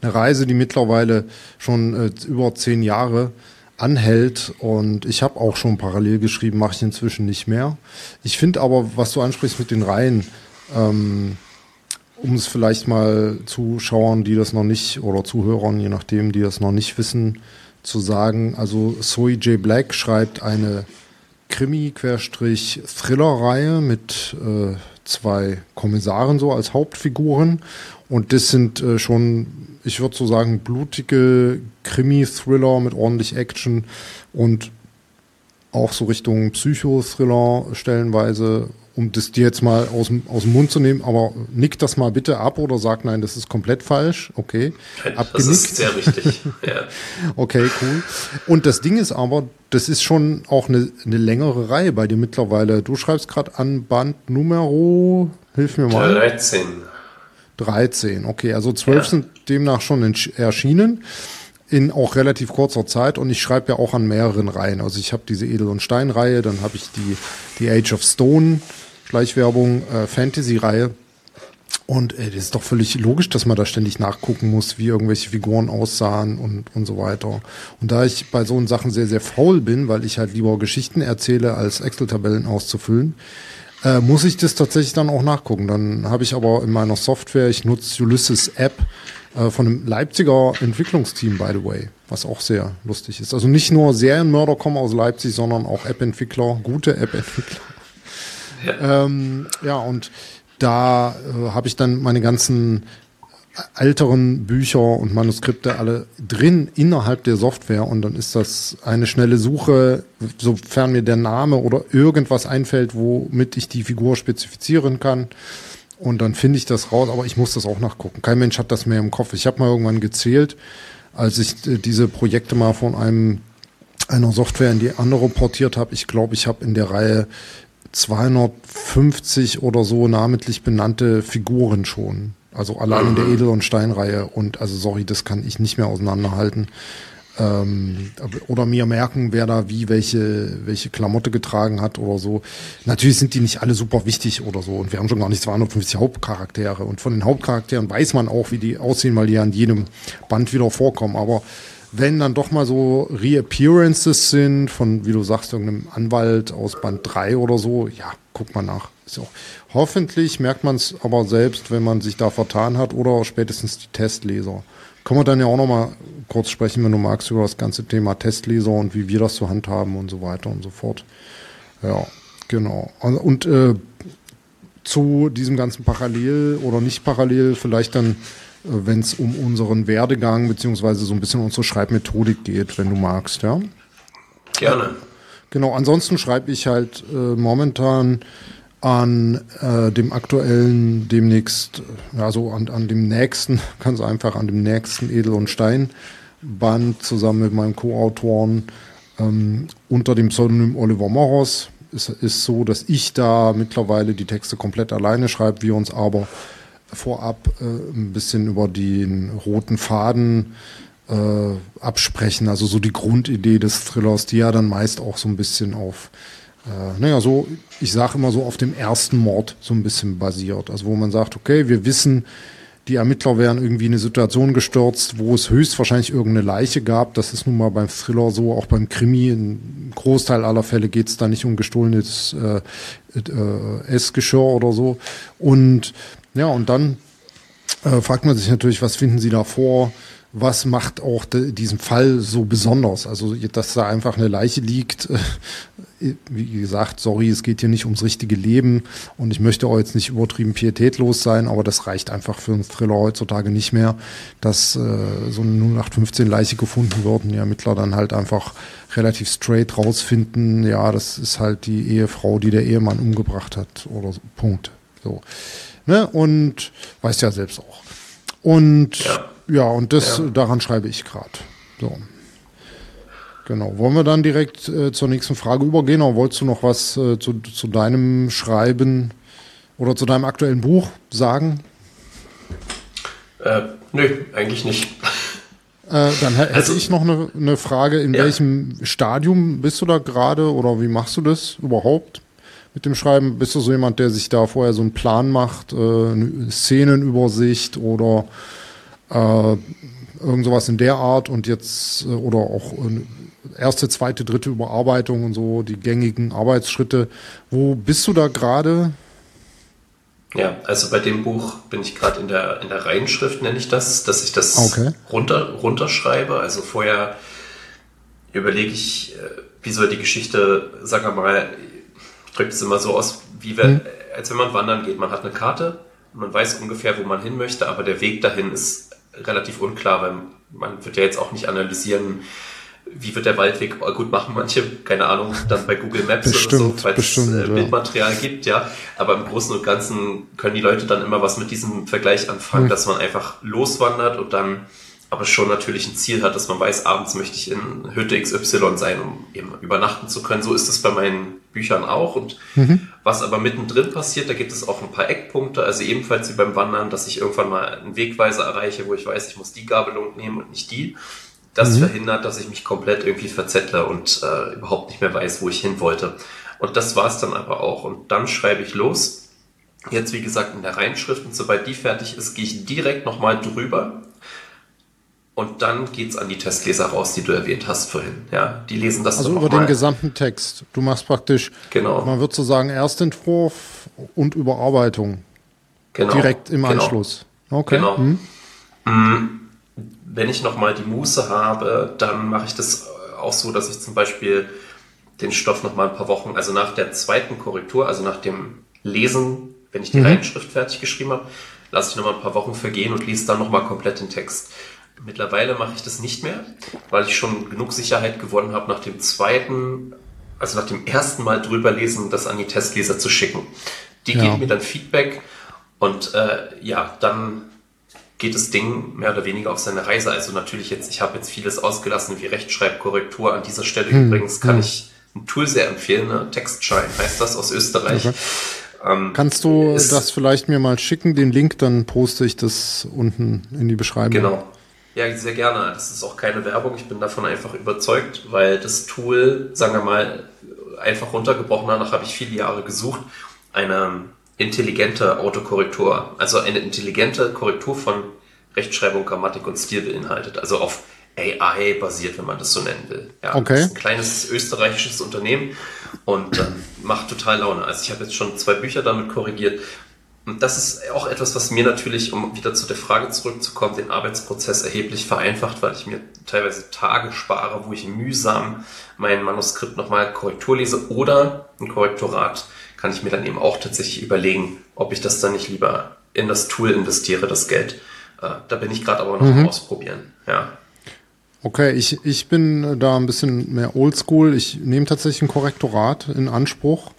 [SPEAKER 1] eine Reise, die mittlerweile schon äh, über zehn Jahre anhält und ich habe auch schon parallel geschrieben, mache ich inzwischen nicht mehr. Ich finde aber, was du ansprichst mit den Reihen, ähm, um es vielleicht mal Zuschauern, die das noch nicht, oder Zuhörern, je nachdem, die das noch nicht wissen, zu sagen. Also Zoe J. Black schreibt eine Krimi-Thriller-Reihe mit äh, zwei Kommissaren so als Hauptfiguren. Und das sind äh, schon, ich würde so sagen, blutige Krimi-Thriller mit ordentlich Action und auch so Richtung Psychothriller stellenweise um das dir jetzt mal aus, aus dem Mund zu nehmen, aber nick das mal bitte ab oder sag nein, das ist komplett falsch. Okay.
[SPEAKER 2] Abgenickt. Das ist sehr richtig. ja. <laughs>
[SPEAKER 1] Okay, cool. Und das Ding ist aber, das ist schon auch eine, eine längere Reihe bei dir mittlerweile. Du schreibst gerade an Band Numero, hilf mir mal.
[SPEAKER 2] 13.
[SPEAKER 1] 13, okay. Also 12 ja. sind demnach schon erschienen in auch relativ kurzer Zeit und ich schreibe ja auch an mehreren Reihen. Also ich habe diese Edel- und Stein-Reihe, dann habe ich die, die Age of Stone Schleichwerbung, äh, Fantasy-Reihe. Und ey, das ist doch völlig logisch, dass man da ständig nachgucken muss, wie irgendwelche Figuren aussahen und, und so weiter. Und da ich bei so Sachen sehr, sehr faul bin, weil ich halt lieber Geschichten erzähle, als Excel-Tabellen auszufüllen, äh, muss ich das tatsächlich dann auch nachgucken. Dann habe ich aber in meiner Software, ich nutze Ulysses App äh, von einem Leipziger Entwicklungsteam, by the way, was auch sehr lustig ist. Also nicht nur Serienmörder kommen aus Leipzig, sondern auch App-Entwickler, gute App-Entwickler. Ja. Ähm, ja, und da äh, habe ich dann meine ganzen älteren Bücher und Manuskripte alle drin innerhalb der Software und dann ist das eine schnelle Suche, sofern mir der Name oder irgendwas einfällt, womit ich die Figur spezifizieren kann. Und dann finde ich das raus, aber ich muss das auch nachgucken. Kein Mensch hat das mehr im Kopf. Ich habe mal irgendwann gezählt, als ich äh, diese Projekte mal von einem einer Software in die andere portiert habe. Ich glaube, ich habe in der Reihe 250 oder so namentlich benannte Figuren schon. Also allein in der mhm. Edel- und Steinreihe. Und also sorry, das kann ich nicht mehr auseinanderhalten. Ähm, oder mir merken, wer da wie welche, welche Klamotte getragen hat oder so. Natürlich sind die nicht alle super wichtig oder so. Und wir haben schon gar nicht 250 Hauptcharaktere. Und von den Hauptcharakteren weiß man auch, wie die aussehen, weil die ja in jedem Band wieder vorkommen. Aber wenn dann doch mal so Reappearances sind von, wie du sagst, irgendeinem Anwalt aus Band 3 oder so, ja, guck mal nach. Ist auch, hoffentlich merkt man es aber selbst, wenn man sich da vertan hat oder spätestens die Testleser. Können wir dann ja auch noch mal kurz sprechen, wenn du magst, über das ganze Thema Testleser und wie wir das so handhaben und so weiter und so fort. Ja, genau. Und äh, zu diesem ganzen Parallel oder nicht parallel vielleicht dann wenn es um unseren Werdegang beziehungsweise so ein bisschen unsere Schreibmethodik geht, wenn du magst, ja?
[SPEAKER 2] Gerne.
[SPEAKER 1] Genau, ansonsten schreibe ich halt äh, momentan an äh, dem aktuellen, demnächst, also an, an dem nächsten, <laughs> ganz einfach an dem nächsten Edel und Stein Band zusammen mit meinem Co-Autoren ähm, unter dem Pseudonym Oliver Moros. Es ist so, dass ich da mittlerweile die Texte komplett alleine schreibe, wir uns aber vorab äh, ein bisschen über den roten Faden äh, absprechen, also so die Grundidee des Thrillers, die ja dann meist auch so ein bisschen auf, äh, naja, so, ich sage immer so auf dem ersten Mord so ein bisschen basiert. Also wo man sagt, okay, wir wissen, die Ermittler wären irgendwie in eine Situation gestürzt, wo es höchstwahrscheinlich irgendeine Leiche gab. Das ist nun mal beim Thriller so, auch beim Krimi. Im Großteil aller Fälle geht es da nicht um gestohlenes äh, äh, Essgeschirr oder so. Und ja, und dann äh, fragt man sich natürlich, was finden Sie da vor? Was macht auch de, diesen Fall so besonders? Also, dass da einfach eine Leiche liegt. Äh, wie gesagt, sorry, es geht hier nicht ums richtige Leben und ich möchte auch jetzt nicht übertrieben pietätlos sein, aber das reicht einfach für einen Thriller heutzutage nicht mehr, dass äh, so eine 0815 Leiche gefunden wird und die Ermittler dann halt einfach relativ straight rausfinden, ja, das ist halt die Ehefrau, die der Ehemann umgebracht hat oder so. Punkt. So. Ne? Und weißt ja selbst auch. Und ja, und das ja. daran schreibe ich gerade. So. Genau. Wollen wir dann direkt äh, zur nächsten Frage übergehen? Oder wolltest du noch was äh, zu, zu deinem Schreiben oder zu deinem aktuellen Buch sagen?
[SPEAKER 2] Äh, nö, eigentlich nicht.
[SPEAKER 1] Äh, dann hätte also, ich noch eine, eine Frage. In ja. welchem Stadium bist du da gerade oder wie machst du das überhaupt? Mit dem Schreiben? Bist du so jemand, der sich da vorher so einen Plan macht, äh, eine Szenenübersicht oder äh, irgend sowas in der Art und jetzt äh, oder auch äh, erste, zweite, dritte Überarbeitung und so, die gängigen Arbeitsschritte. Wo bist du da gerade?
[SPEAKER 2] Ja, also bei dem Buch bin ich gerade in der, in der Reihenschrift, nenne ich das, dass ich das okay. runter, runterschreibe. Also vorher überlege ich, wie soll die Geschichte, sagen wir mal, drückt es immer so aus, wie wir, mhm. als wenn man wandern geht. Man hat eine Karte, man weiß ungefähr, wo man hin möchte, aber der Weg dahin ist relativ unklar, weil man wird ja jetzt auch nicht analysieren, wie wird der Waldweg gut machen manche, keine Ahnung, dann bei Google Maps
[SPEAKER 1] bestimmt, oder
[SPEAKER 2] so, weil es äh, Bildmaterial ja. gibt, ja. Aber im Großen und Ganzen können die Leute dann immer was mit diesem Vergleich anfangen, mhm. dass man einfach loswandert und dann aber schon natürlich ein Ziel hat, dass man weiß, abends möchte ich in Hütte XY sein, um eben übernachten zu können. So ist es bei meinen Büchern auch. Und mhm. was aber mittendrin passiert, da gibt es auch ein paar Eckpunkte, also ebenfalls wie beim Wandern, dass ich irgendwann mal einen Wegweiser erreiche, wo ich weiß, ich muss die Gabelung nehmen und nicht die. Das mhm. verhindert, dass ich mich komplett irgendwie verzettle und äh, überhaupt nicht mehr weiß, wo ich hin wollte. Und das war es dann aber auch. Und dann schreibe ich los jetzt wie gesagt in der Reinschrift und sobald die fertig ist, gehe ich direkt nochmal drüber und dann geht's an die Testleser raus, die du erwähnt hast vorhin. Ja, die lesen das
[SPEAKER 1] Also über den gesamten Text. Du machst praktisch,
[SPEAKER 2] genau.
[SPEAKER 1] man würde so sagen, Erstentwurf und Überarbeitung. Genau. Direkt im genau. Anschluss. Okay. Genau. Hm.
[SPEAKER 2] Mm, wenn ich nochmal die Muße habe, dann mache ich das auch so, dass ich zum Beispiel den Stoff nochmal ein paar Wochen, also nach der zweiten Korrektur, also nach dem Lesen, wenn ich die mhm. Reinschrift fertig geschrieben habe, lasse ich nochmal ein paar Wochen vergehen und lese dann nochmal komplett den Text. Mittlerweile mache ich das nicht mehr, weil ich schon genug Sicherheit gewonnen habe, nach dem zweiten, also nach dem ersten Mal drüber lesen, das an die Testleser zu schicken. Die ja. geben mir dann Feedback und äh, ja, dann geht das Ding mehr oder weniger auf seine Reise. Also natürlich jetzt, ich habe jetzt vieles ausgelassen, wie Rechtschreibkorrektur. An dieser Stelle hm. übrigens kann hm. ich ein Tool sehr empfehlen, ne? Textshine heißt das aus Österreich. Okay.
[SPEAKER 1] Ähm, Kannst du das vielleicht mir mal schicken, den Link, dann poste ich das unten in die Beschreibung.
[SPEAKER 2] Genau, ja, sehr gerne. Das ist auch keine Werbung. Ich bin davon einfach überzeugt, weil das Tool, sagen wir mal, einfach runtergebrochen, danach habe ich viele Jahre gesucht, eine intelligente Autokorrektur, also eine intelligente Korrektur von Rechtschreibung, Grammatik und Stil beinhaltet. Also auf AI basiert, wenn man das so nennen will. Ja,
[SPEAKER 1] okay. Das
[SPEAKER 2] ist ein kleines österreichisches Unternehmen und ähm, macht total Laune. Also ich habe jetzt schon zwei Bücher damit korrigiert und das ist auch etwas, was mir natürlich, um wieder zu der Frage zurückzukommen, den Arbeitsprozess erheblich vereinfacht, weil ich mir teilweise Tage spare, wo ich mühsam mein Manuskript nochmal Korrektur lese oder ein Korrektorat kann ich mir dann eben auch tatsächlich überlegen, ob ich das dann nicht lieber in das Tool investiere, das Geld. Äh, da bin ich gerade aber noch mhm. Ausprobieren. Ja.
[SPEAKER 1] Okay, ich, ich bin da ein bisschen mehr oldschool. Ich nehme tatsächlich ein Korrektorat in Anspruch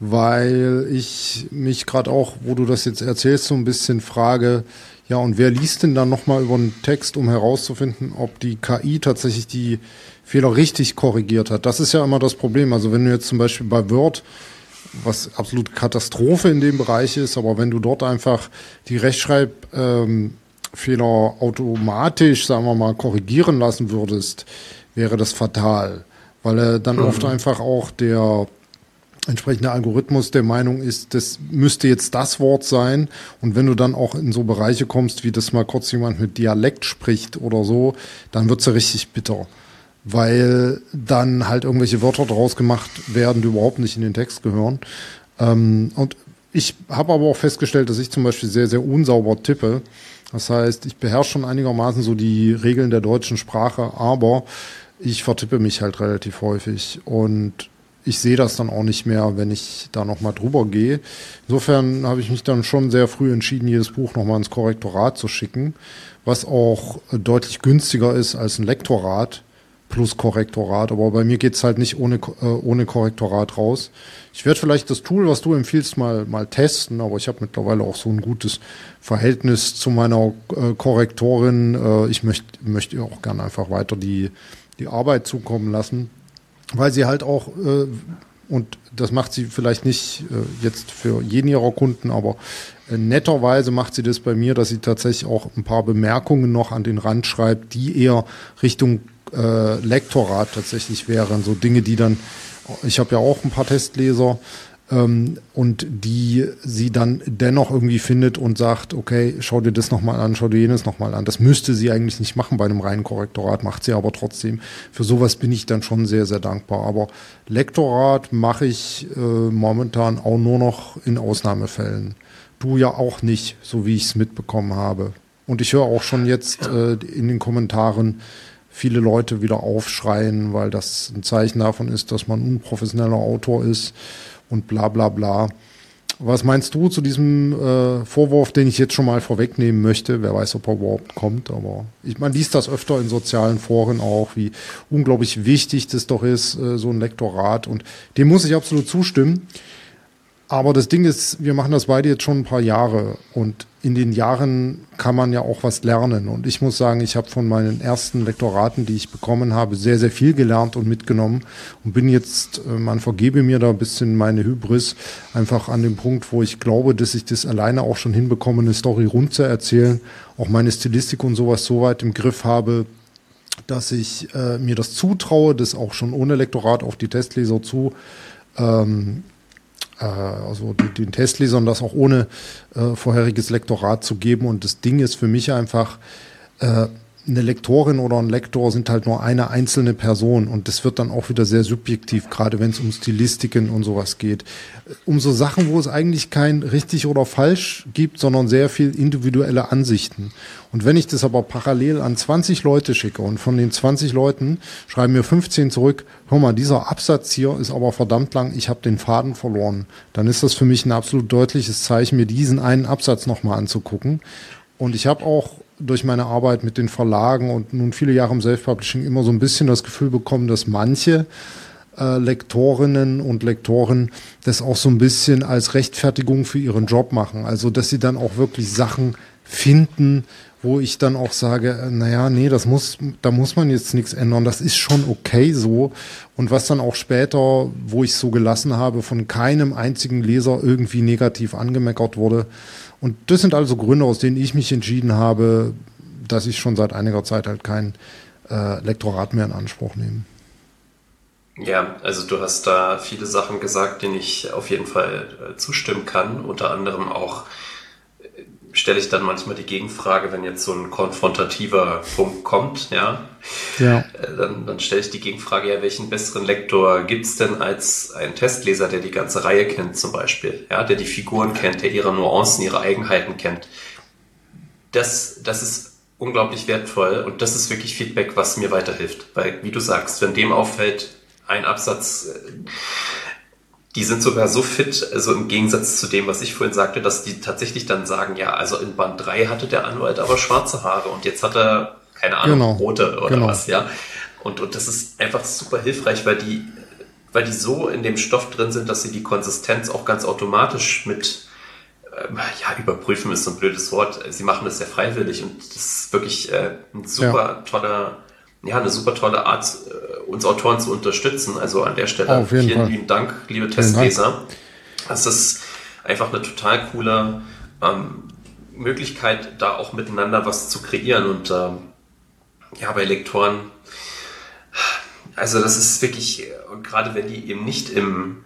[SPEAKER 1] weil ich mich gerade auch, wo du das jetzt erzählst, so ein bisschen frage, ja, und wer liest denn dann nochmal über einen Text, um herauszufinden, ob die KI tatsächlich die Fehler richtig korrigiert hat? Das ist ja immer das Problem. Also wenn du jetzt zum Beispiel bei Word, was absolut Katastrophe in dem Bereich ist, aber wenn du dort einfach die Rechtschreibfehler ähm, automatisch, sagen wir mal, korrigieren lassen würdest, wäre das fatal. Weil er dann mhm. oft einfach auch der entsprechender Algorithmus der Meinung ist, das müsste jetzt das Wort sein. Und wenn du dann auch in so Bereiche kommst, wie das mal kurz jemand mit Dialekt spricht oder so, dann wird's ja richtig bitter. Weil dann halt irgendwelche Wörter draus gemacht werden, die überhaupt nicht in den Text gehören. Ähm, und ich habe aber auch festgestellt, dass ich zum Beispiel sehr, sehr unsauber tippe. Das heißt, ich beherrsche schon einigermaßen so die Regeln der deutschen Sprache, aber ich vertippe mich halt relativ häufig. Und ich sehe das dann auch nicht mehr, wenn ich da nochmal drüber gehe. Insofern habe ich mich dann schon sehr früh entschieden, jedes Buch nochmal ins Korrektorat zu schicken, was auch deutlich günstiger ist als ein Lektorat plus Korrektorat. Aber bei mir geht's halt nicht ohne, äh, ohne Korrektorat raus. Ich werde vielleicht das Tool, was du empfiehlst, mal, mal testen, aber ich habe mittlerweile auch so ein gutes Verhältnis zu meiner äh, Korrektorin. Äh, ich möchte möchte ihr auch gerne einfach weiter die, die Arbeit zukommen lassen weil sie halt auch, äh, und das macht sie vielleicht nicht äh, jetzt für jeden ihrer Kunden, aber äh, netterweise macht sie das bei mir, dass sie tatsächlich auch ein paar Bemerkungen noch an den Rand schreibt, die eher Richtung äh, Lektorat tatsächlich wären. So Dinge, die dann, ich habe ja auch ein paar Testleser, ähm, und die sie dann dennoch irgendwie findet und sagt, okay, schau dir das nochmal an, schau dir jenes nochmal an. Das müsste sie eigentlich nicht machen bei einem reinen Korrektorat, macht sie aber trotzdem. Für sowas bin ich dann schon sehr, sehr dankbar. Aber Lektorat mache ich äh, momentan auch nur noch in Ausnahmefällen. Du ja auch nicht, so wie ich es mitbekommen habe. Und ich höre auch schon jetzt äh, in den Kommentaren, viele Leute wieder aufschreien, weil das ein Zeichen davon ist, dass man unprofessioneller Autor ist und bla bla bla. Was meinst du zu diesem äh, Vorwurf, den ich jetzt schon mal vorwegnehmen möchte? Wer weiß, ob er überhaupt kommt, aber ich, man liest das öfter in sozialen Foren auch, wie unglaublich wichtig das doch ist, äh, so ein Lektorat. Und dem muss ich absolut zustimmen. Aber das Ding ist, wir machen das beide jetzt schon ein paar Jahre und in den Jahren kann man ja auch was lernen. Und ich muss sagen, ich habe von meinen ersten Lektoraten, die ich bekommen habe, sehr, sehr viel gelernt und mitgenommen und bin jetzt, äh, man vergebe mir da ein bisschen meine Hybris, einfach an dem Punkt, wo ich glaube, dass ich das alleine auch schon hinbekomme, eine Story rund zu erzählen, auch meine Stilistik und sowas so weit im Griff habe, dass ich äh, mir das zutraue, das auch schon ohne Lektorat auf die Testleser zu ähm, äh, also den Testlesern das auch ohne äh, vorheriges Lektorat zu geben. Und das Ding ist für mich einfach, äh, eine Lektorin oder ein Lektor sind halt nur eine einzelne Person und das wird dann auch wieder sehr subjektiv, gerade wenn es um Stilistiken und sowas geht. Um so Sachen, wo es eigentlich kein richtig oder falsch gibt, sondern sehr viel individuelle Ansichten. Und wenn ich das aber parallel an 20 Leute schicke und von den 20 Leuten schreiben mir 15 zurück, hör mal, dieser Absatz hier ist aber verdammt lang, ich habe den Faden verloren, dann ist das für mich ein absolut deutliches Zeichen, mir diesen einen Absatz nochmal anzugucken. Und ich habe auch durch meine Arbeit mit den Verlagen und nun viele Jahre im Self-Publishing immer so ein bisschen das Gefühl bekommen, dass manche äh, Lektorinnen und Lektoren das auch so ein bisschen als Rechtfertigung für ihren Job machen. Also, dass sie dann auch wirklich Sachen finden, wo ich dann auch sage, äh, naja, nee, das muss, da muss man jetzt nichts ändern. Das ist schon okay so. Und was dann auch später, wo ich so gelassen habe, von keinem einzigen Leser irgendwie negativ angemeckert wurde, und das sind also Gründe, aus denen ich mich entschieden habe, dass ich schon seit einiger Zeit halt kein äh, Lektorat mehr in Anspruch nehme.
[SPEAKER 2] Ja, also du hast da viele Sachen gesagt, denen ich auf jeden Fall äh, zustimmen kann. Unter anderem auch stelle ich dann manchmal die Gegenfrage, wenn jetzt so ein konfrontativer Punkt kommt, ja, ja. Äh, dann, dann stelle ich die Gegenfrage, ja, welchen besseren Lektor gibt's denn als ein Testleser, der die ganze Reihe kennt zum Beispiel, ja, der die Figuren kennt, der ihre Nuancen, ihre Eigenheiten kennt. Das, das ist unglaublich wertvoll und das ist wirklich Feedback, was mir weiterhilft, weil, wie du sagst, wenn dem auffällt, ein Absatz, äh, die sind sogar so fit, also im Gegensatz zu dem, was ich vorhin sagte, dass die tatsächlich dann sagen, ja, also in Band 3 hatte der Anwalt aber schwarze Haare und jetzt hat er, keine Ahnung, genau. rote oder genau. was, ja. Und, und das ist einfach super hilfreich, weil die, weil die so in dem Stoff drin sind, dass sie die Konsistenz auch ganz automatisch mit, ähm, ja, überprüfen ist so ein blödes Wort. Sie machen das sehr freiwillig und das ist wirklich äh, ein super ja. toller ja, eine super tolle Art, äh, uns Autoren zu unterstützen. Also an der Stelle vielen Fall. lieben Dank, liebe Testleser. Das ist einfach eine total coole ähm, Möglichkeit, da auch miteinander was zu kreieren. Und ähm, ja, bei Lektoren, also das ist wirklich, gerade wenn die eben nicht im,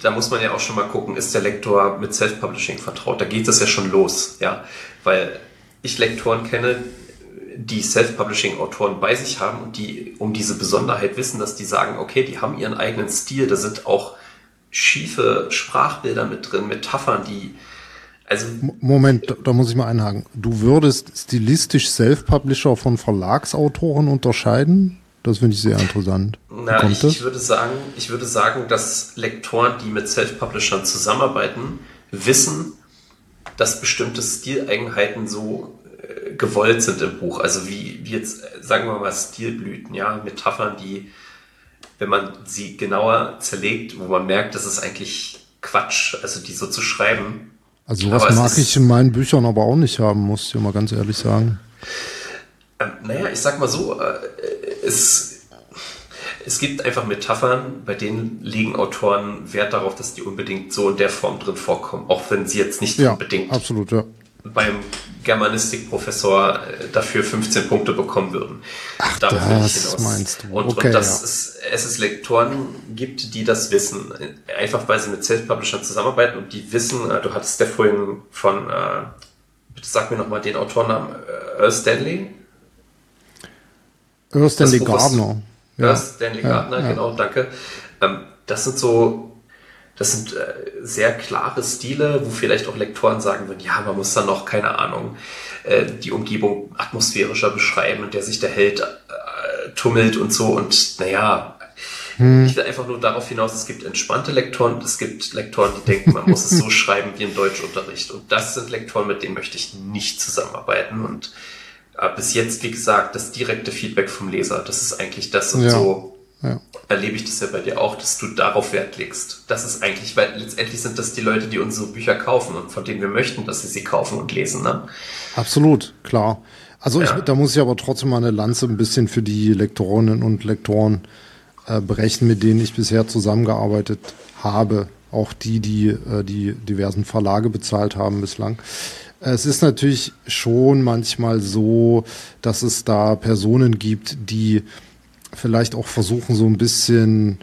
[SPEAKER 2] da muss man ja auch schon mal gucken, ist der Lektor mit Self-Publishing vertraut? Da geht es ja schon los, ja, weil ich Lektoren kenne, die Self-Publishing-Autoren bei sich haben und die um diese Besonderheit wissen, dass die sagen, okay, die haben ihren eigenen Stil, da sind auch schiefe Sprachbilder mit drin, Metaphern, die also
[SPEAKER 1] Moment, da muss ich mal einhaken. Du würdest stilistisch Self-Publisher von Verlagsautoren unterscheiden? Das finde ich sehr interessant.
[SPEAKER 2] Na, ich, ich, würde sagen, ich würde sagen, dass Lektoren, die mit Self-Publishern zusammenarbeiten, wissen, dass bestimmte Stileigenheiten so gewollt sind im Buch. Also wie, wie jetzt, sagen wir mal, Stilblüten, ja, Metaphern, die, wenn man sie genauer zerlegt, wo man merkt, das ist eigentlich Quatsch, also die so zu schreiben.
[SPEAKER 1] Also was mag ich in meinen Büchern aber auch nicht haben, muss ich mal ganz ehrlich sagen.
[SPEAKER 2] Ähm, naja, ich sag mal so, äh, es, es gibt einfach Metaphern, bei denen legen Autoren Wert darauf, dass die unbedingt so in der Form drin vorkommen, auch wenn sie jetzt nicht
[SPEAKER 1] ja,
[SPEAKER 2] unbedingt
[SPEAKER 1] absolut, ja.
[SPEAKER 2] Beim Germanistikprofessor äh, dafür 15 Punkte bekommen würden.
[SPEAKER 1] Ach, Darauf das meinst du.
[SPEAKER 2] Und, okay, und dass ja. es, es es Lektoren gibt, die das wissen. Einfach weil sie mit Self-Publishern zusammenarbeiten und die wissen, äh, du hattest ja vorhin von, äh, bitte sag mir nochmal den Autornamen, Earl Stanley?
[SPEAKER 1] Earl Stanley Gardner.
[SPEAKER 2] Earl Stanley ja, Gardner, ja. genau, danke. Ähm, das sind so das sind äh, sehr klare Stile, wo vielleicht auch Lektoren sagen würden, ja, man muss dann noch, keine Ahnung, äh, die Umgebung atmosphärischer beschreiben, und der sich der Held äh, tummelt und so. Und naja, hm. ich will einfach nur darauf hinaus, es gibt entspannte Lektoren, es gibt Lektoren, die denken, man muss es so <laughs> schreiben wie im Deutschunterricht. Und das sind Lektoren, mit denen möchte ich nicht zusammenarbeiten. Und äh, bis jetzt, wie gesagt, das direkte Feedback vom Leser, das ist eigentlich das und ja. so ja. erlebe ich das ja bei dir auch, dass du darauf Wert legst. Das ist eigentlich, weil letztendlich sind das die Leute, die unsere Bücher kaufen und von denen wir möchten, dass sie sie kaufen und lesen. Ne?
[SPEAKER 1] Absolut, klar. Also ja. ich, da muss ich aber trotzdem mal eine Lanze ein bisschen für die Lektorinnen und Lektoren äh, brechen, mit denen ich bisher zusammengearbeitet habe. Auch die, die äh, die diversen Verlage bezahlt haben bislang. Es ist natürlich schon manchmal so, dass es da Personen gibt, die vielleicht auch versuchen, so ein bisschen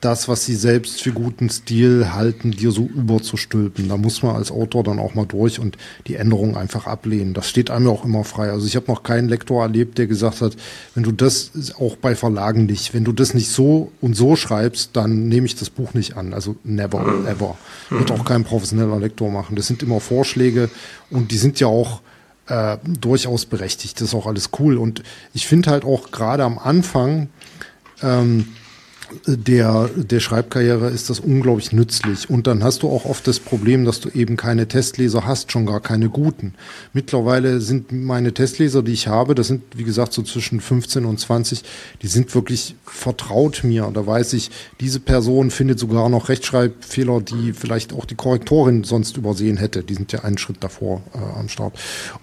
[SPEAKER 1] das, was sie selbst für guten Stil halten, dir so überzustülpen. Da muss man als Autor dann auch mal durch und die Änderungen einfach ablehnen. Das steht einem ja auch immer frei. Also ich habe noch keinen Lektor erlebt, der gesagt hat, wenn du das auch bei Verlagen nicht, wenn du das nicht so und so schreibst, dann nehme ich das Buch nicht an. Also never, mhm. ever. Wird auch kein professioneller Lektor machen. Das sind immer Vorschläge und die sind ja auch äh, durchaus berechtigt. Das ist auch alles cool. Und ich finde halt auch gerade am Anfang, ähm, der, der Schreibkarriere ist das unglaublich nützlich. Und dann hast du auch oft das Problem, dass du eben keine Testleser hast, schon gar keine guten. Mittlerweile sind meine Testleser, die ich habe, das sind, wie gesagt, so zwischen 15 und 20, die sind wirklich vertraut mir. Da weiß ich, diese Person findet sogar noch Rechtschreibfehler, die vielleicht auch die Korrektorin sonst übersehen hätte. Die sind ja einen Schritt davor äh, am Start.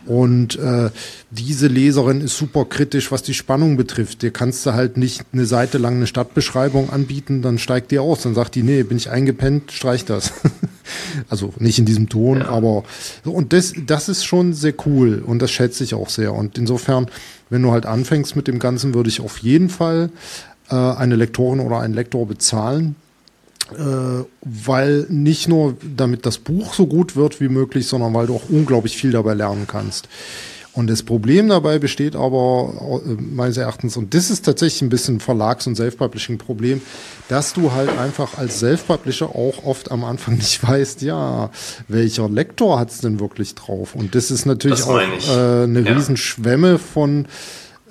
[SPEAKER 1] Und äh, diese Leserin ist super kritisch, was die Spannung betrifft. Dir kannst du halt nicht eine Seite lang eine Stadtbeschreibung Werbung anbieten, dann steigt die aus. Dann sagt die, nee, bin ich eingepennt, streich das. <laughs> also nicht in diesem Ton, ja. aber und das, das ist schon sehr cool und das schätze ich auch sehr. Und insofern, wenn du halt anfängst mit dem Ganzen, würde ich auf jeden Fall äh, eine Lektorin oder einen Lektor bezahlen. Äh, weil nicht nur damit das Buch so gut wird wie möglich, sondern weil du auch unglaublich viel dabei lernen kannst. Und das Problem dabei besteht aber äh, meines Erachtens, und das ist tatsächlich ein bisschen Verlags- und Self-Publishing-Problem, dass du halt einfach als Self-Publisher auch oft am Anfang <laughs> nicht weißt, ja, welcher Lektor hat's denn wirklich drauf? Und das ist natürlich das auch äh, eine ja. Riesenschwemme von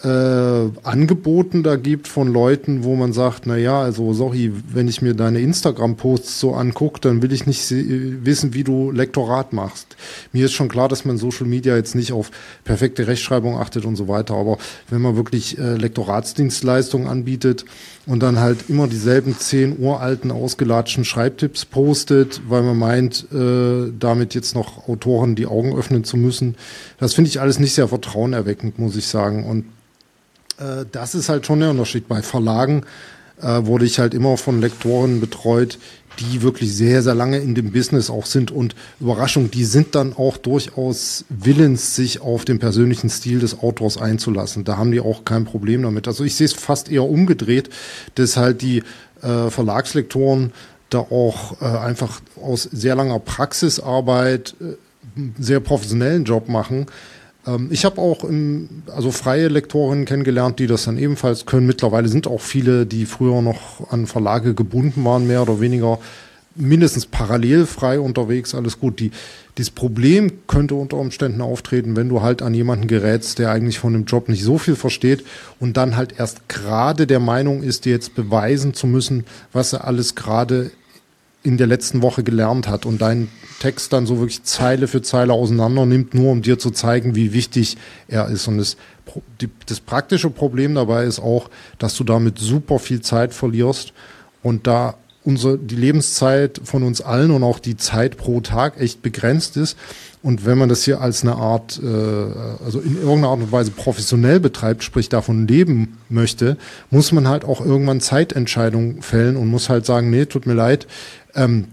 [SPEAKER 1] äh, Angeboten da gibt von Leuten, wo man sagt, na ja, also sorry, wenn ich mir deine Instagram-Posts so angucke, dann will ich nicht wissen, wie du Lektorat machst. Mir ist schon klar, dass man Social Media jetzt nicht auf perfekte Rechtschreibung achtet und so weiter, aber wenn man wirklich äh, Lektoratsdienstleistungen anbietet und dann halt immer dieselben zehn uralten, ausgelatschten Schreibtipps postet, weil man meint, äh, damit jetzt noch Autoren die Augen öffnen zu müssen, das finde ich alles nicht sehr vertrauenerweckend, muss ich sagen. Und äh, das ist halt schon der Unterschied. Bei Verlagen äh, wurde ich halt immer von Lektoren betreut, die wirklich sehr, sehr lange in dem Business auch sind. Und Überraschung, die sind dann auch durchaus willens, sich auf den persönlichen Stil des Autors einzulassen. Da haben die auch kein Problem damit. Also ich sehe es fast eher umgedreht, dass halt die äh, Verlagslektoren da auch äh, einfach aus sehr langer Praxisarbeit äh, sehr professionellen Job machen, ich habe auch im, also freie Lektorinnen kennengelernt, die das dann ebenfalls können. Mittlerweile sind auch viele, die früher noch an Verlage gebunden waren, mehr oder weniger mindestens parallel frei unterwegs, alles gut. Die, dieses Problem könnte unter Umständen auftreten, wenn du halt an jemanden gerätst, der eigentlich von dem Job nicht so viel versteht und dann halt erst gerade der Meinung ist, dir jetzt beweisen zu müssen, was er alles gerade in der letzten Woche gelernt hat und deinen Text dann so wirklich Zeile für Zeile auseinander nimmt, nur um dir zu zeigen, wie wichtig er ist. Und das, das praktische Problem dabei ist auch, dass du damit super viel Zeit verlierst und da unsere, die Lebenszeit von uns allen und auch die Zeit pro Tag echt begrenzt ist. Und wenn man das hier als eine Art, äh, also in irgendeiner Art und Weise professionell betreibt, sprich davon leben möchte, muss man halt auch irgendwann Zeitentscheidungen fällen und muss halt sagen, nee, tut mir leid, ähm,